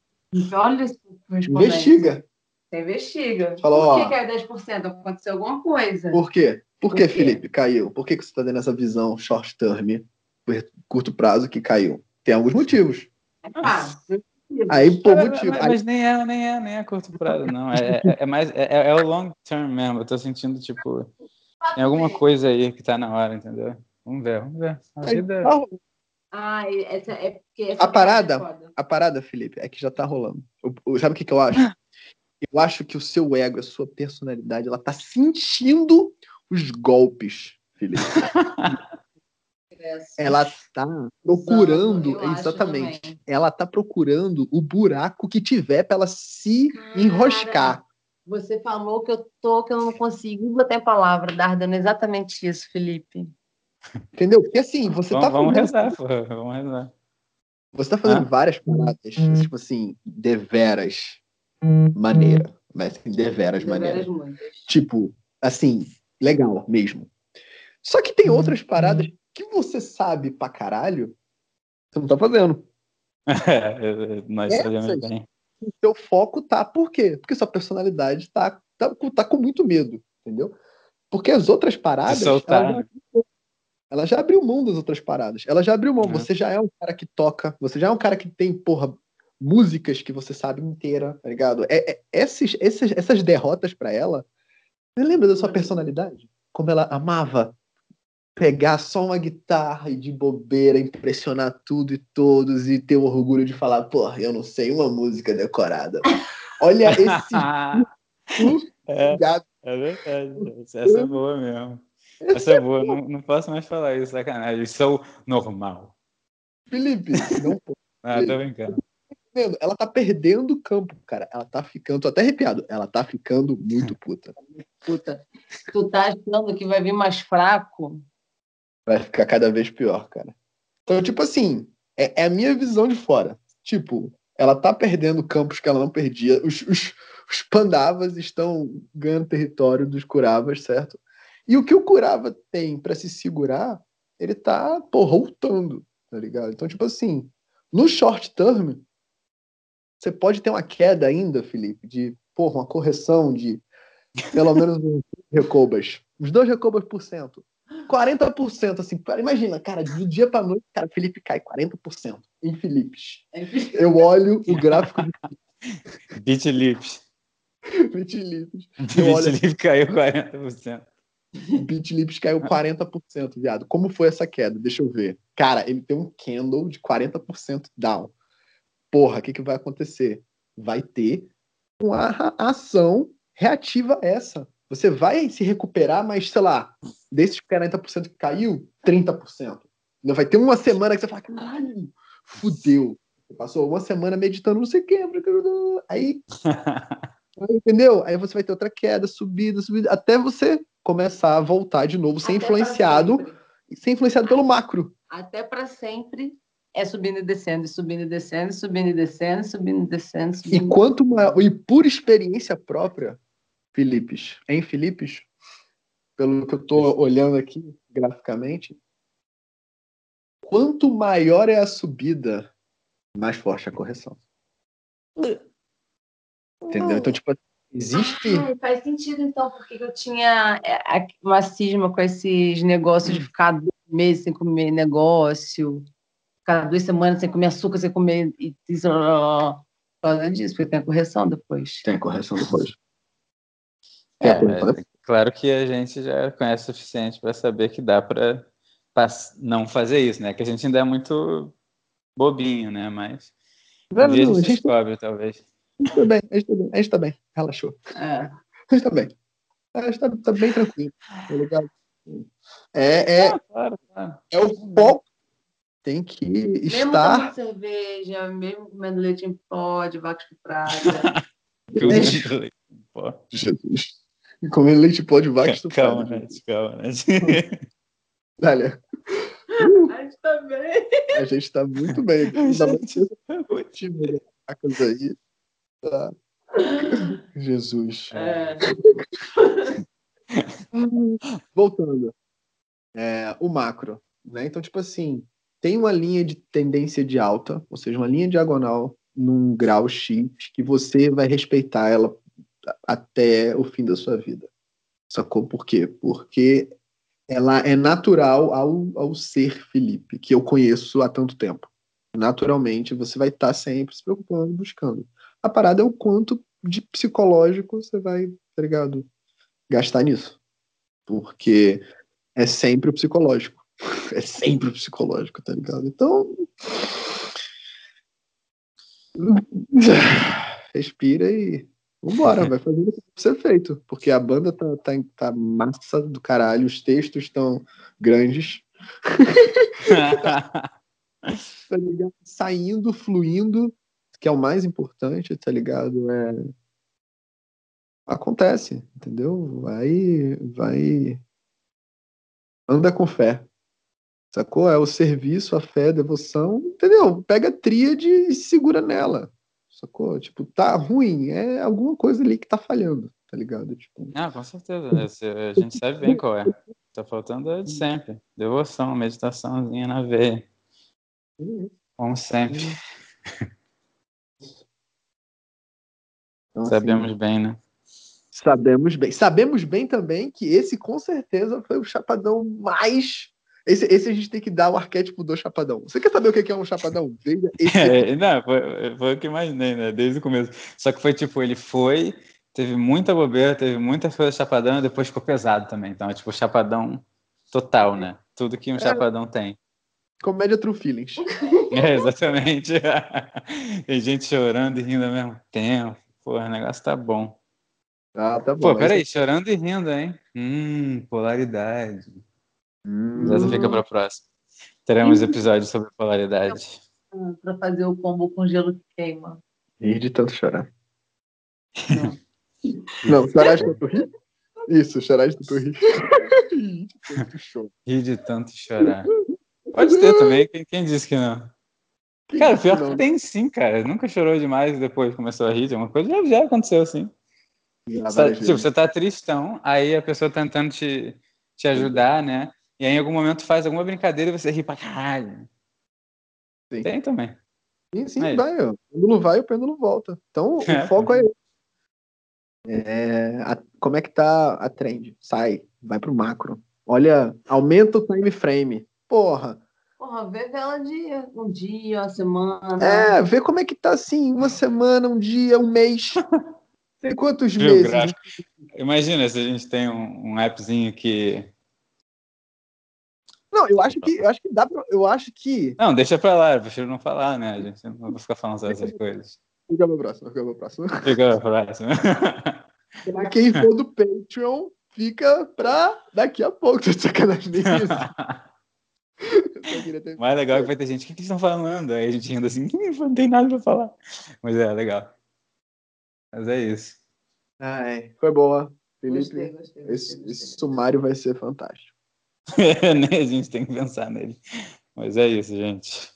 Olha isso, Investiga. Você investiga. Falou, Por ó. que caiu 10%? Aconteceu alguma coisa. Por quê? Por, Por que, quê? Felipe, caiu? Por que, que você está dando essa visão short term, curto prazo, que caiu? Tem alguns motivos. É fácil. Aí, por Mas- motivo. Mas, mas nem é, nem é, nem é curto prazo, não. É, é, é mais, é, é o long term mesmo. Eu tô sentindo, tipo, tem alguma coisa aí que tá na hora, entendeu? Vamos ver, vamos ver. A vida. Ah, essa é porque essa A parada- é foda. A parada, Felipe, é que já tá rolando. O- o- sabe o que, que eu acho? Eu acho que o seu ego, a sua personalidade, ela tá sentindo os golpes, Felipe. Ela tá procurando, exatamente. Ela tá procurando o buraco que tiver pra ela se Cara, enroscar. Você falou que eu tô, que eu não consigo botar em palavra, dando exatamente isso, Felipe. Entendeu? Porque assim, você Vamos, tá vamos fazendo, rezar, pô. Vamos rezar. você tá fazendo Ah. várias paradas, tipo assim, deveras maneira. Mas assim, deveras maneira. Muitas. Tipo, assim, legal mesmo. Só que tem outras paradas que você sabe pra caralho, você não tá fazendo. É, nós Essas? sabemos bem. O seu foco tá por quê? Porque sua personalidade tá, tá, com- tá com muito medo, entendeu? Porque as outras paradas, ela já, né? ela já abriu mão das outras paradas. Ela já abriu mão. É. Você já é um cara que toca, você já é um cara que tem, porra, músicas que você sabe inteira, tá ligado? É, é- esses, esses, essas derrotas pra ela, você lembra da sua personalidade? Como ela amava pegar só uma guitarra e de bobeira, impressionar tudo e todos e ter o orgulho de falar, porra, eu não sei uma música decorada. Olha esse é, é verdade. Essa é boa mesmo. Essa é boa. Não, não posso mais falar isso, sacanagem. Sou normal. Felipe, não pô, Ah, tô brincando. Ela tá perdendo o campo, cara. Ela tá ficando, tô até arrepiado. Ela tá ficando muito puta. Puta, tu tá achando que vai vir mais fraco? Vai ficar cada vez pior, cara. Então, tipo assim, é, é a minha visão de fora. Tipo, ela tá perdendo campos que ela não perdia. Os, os, os Pandavas estão ganhando território dos Kuravas, certo? E o que o Kurava tem pra se segurar, ele tá, pô, voltando, tá ligado? Então, tipo assim, no short term, você pode ter uma queda ainda, Felipe, de, porra, uma correção de pelo menos uns recobas. Uns dois recobas por cento. 40%, assim, cara, imagina, cara, do dia pra noite, cara, Felipe cai 40% em Filipes. Eu olho o gráfico de Beat Lips. Filipes, Eu olho- Beat Lips caiu 40%. o Bitlips caiu 40%, viado. Como foi essa queda? Deixa eu ver. Cara, ele tem um candle de 40% down. Porra, o que, que vai acontecer? Vai ter uma ação reativa a essa. Você vai se recuperar, mas, sei lá, desses 40% que caiu, 30%. Ainda vai ter uma semana que você fala, caralho, fudeu. Você passou uma semana meditando, não sei o. Aí Entendeu? Aí você vai ter outra queda, subida, subida, até você começar a voltar de novo, ser Até influenciado, ser influenciado pelo macro. Até para sempre é subindo e descendo, e subindo e descendo, subindo e descendo, e subindo e descendo. E Subindo. quanto maior, e por experiência própria, Filipes, em Filipes, pelo que eu tô olhando aqui graficamente, quanto maior é a subida, mais forte é a correção. Entendeu? Então, tipo, existe. Ai, faz sentido, então, porque eu tinha é, a- uma cisma com esses negócios de ficar dois meses sem comer negócio, ficar duas semanas sem comer açúcar, sem comer. E, e, por causa disso, porque tem a correção depois. Tem correção depois. É, correção mas claro que a gente já conhece o suficiente para saber que dá para não fazer isso, né? Que a gente ainda é muito bobinho, né? Mas Não, um dia a não, a gente gente descobre, talvez. a gente tá bem, a gente tá bem, a gente tá bem, relaxou. É. A gente tá bem. A gente tá, tá bem tranquilo, tá ligado? É, é, Ah, claro, claro. é o foco. Tem que Mesmo estar. tomando cerveja, mesmo comendo leite em pó, de vacas de prada. Tudo dentro do leite. Pô, Jesus. E Comendo leite pó de vaca Calma, estufada. né? Calma, né? Olha, a gente tá bem. a gente tá muito bem. Ainda mais que vacas aí. Tá. Jesus. É. Voltando. É, o macro. Né? Então, tipo assim, tem uma linha de tendência de alta, ou seja, uma linha diagonal num grau X que você vai respeitar ela até o fim da sua vida. Sacou por quê? Porque ela é natural ao, ao ser Felipe, que eu conheço há tanto tempo. Naturalmente, você vai estar sempre se preocupando, buscando. A parada é o quanto de psicológico você vai, tá ligado? Gastar nisso. Porque é sempre o psicológico. É sempre o psicológico, tá ligado? Então. Respira e Vambora, vai fazer o que ser feito. Porque a banda tá, tá, tá massa do caralho, os textos estão grandes. tá ligado? Saindo, fluindo, que é o mais importante, tá ligado? É... Acontece, entendeu? Vai, vai. Anda com fé. Sacou? É o serviço, a fé, a devoção, entendeu? Pega a tríade e segura nela. Sacou? Tipo, tá ruim, é alguma coisa ali que tá falhando, tá ligado? Tipo... Ah, com certeza. A gente sabe bem qual é. Tá faltando é de sempre. Devoção, meditaçãozinha na veia. Como sempre. Então, Sabemos assim, bem, né? Sabemos bem. Sabemos bem também que esse, com certeza, foi o chapadão mais esse, esse a gente tem que dar o arquétipo do chapadão. Você quer saber o que é um chapadão? Veja esse. É, não, foi, foi o que imaginei, né? Desde o começo. Só que foi tipo, ele foi, teve muita bobeira, teve muita coisa chapadão e depois ficou pesado também. Então é tipo chapadão total, né? Tudo que um é. chapadão tem. Comédia True Feelings. É, exatamente. Tem gente chorando e rindo ao mesmo tempo. Pô, o negócio tá bom. Ah, tá bom. Pô, peraí, é... chorando e rindo, hein? Hum, polaridade. Hum. Essa fica para próxima. Teremos episódios sobre polaridade. Para fazer o combo com gelo que queima. Rir de tanto chorar. Não, chorar de tanto rir? Isso, chorar de tanto rir. rir de tanto chorar. Pode ter também, quem, quem disse que não? Cara, pior que, que tem sim, cara. Nunca chorou demais e depois começou a rir de uma coisa. Já, já aconteceu assim. Você, tipo, você tá tristão, aí a pessoa tá tentando te, te ajudar, né? E aí, em algum momento faz alguma brincadeira e você ri pra caralho. Sim. Tem também. Sim, sim, aí. vai. Ó. O pêndulo vai, o pêndulo volta. Então, é. o foco é é, a, como é que tá a trend? Sai, vai pro macro. Olha, aumenta o time frame. Porra. Porra, vê ela dia, um dia, uma semana. É, vê como é que tá assim, uma semana, um dia, um mês. Tem quantos meses? Imagina se a gente tem um, um appzinho que não, eu acho que eu acho que dá pra, eu acho que Não, deixa pra lá, eu prefiro não falar, né? A gente não vai ficar falando essas coisas. Fica pra próxima, fica pra próxima. Fica pra próxima. pra quem for do Patreon, fica pra daqui a pouco, tô sacanagem isso. Mais legal é que vai ter gente, o que, que eles estão falando? Aí a gente ainda assim, não tem nada pra falar. Mas é, legal. Mas é isso. Ai, foi boa. Felipe, gostei, gostei, gostei, esse, esse sumário vai ser fantástico. Nem a gente tem que pensar nele. Mas é isso, gente.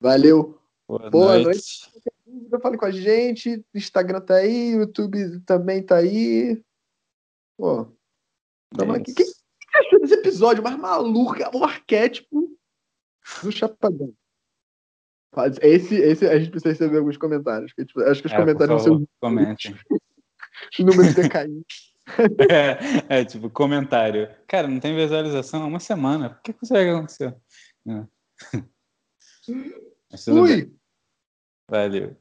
Valeu. Boa, Boa noite. noite. Fale com a gente. Instagram tá aí, YouTube também tá aí. Pô. Tamo é aqui. O que, que achou desse episódio mais maluco? O arquétipo do Chapadão. Esse, esse a gente precisa receber alguns comentários. Tipo, acho que os é, comentários vão ser. Comentem. Os números decaindo. É, é, tipo, comentário. Cara, não tem visualização há uma semana. Por que, que que aconteceu? Ui! Valeu.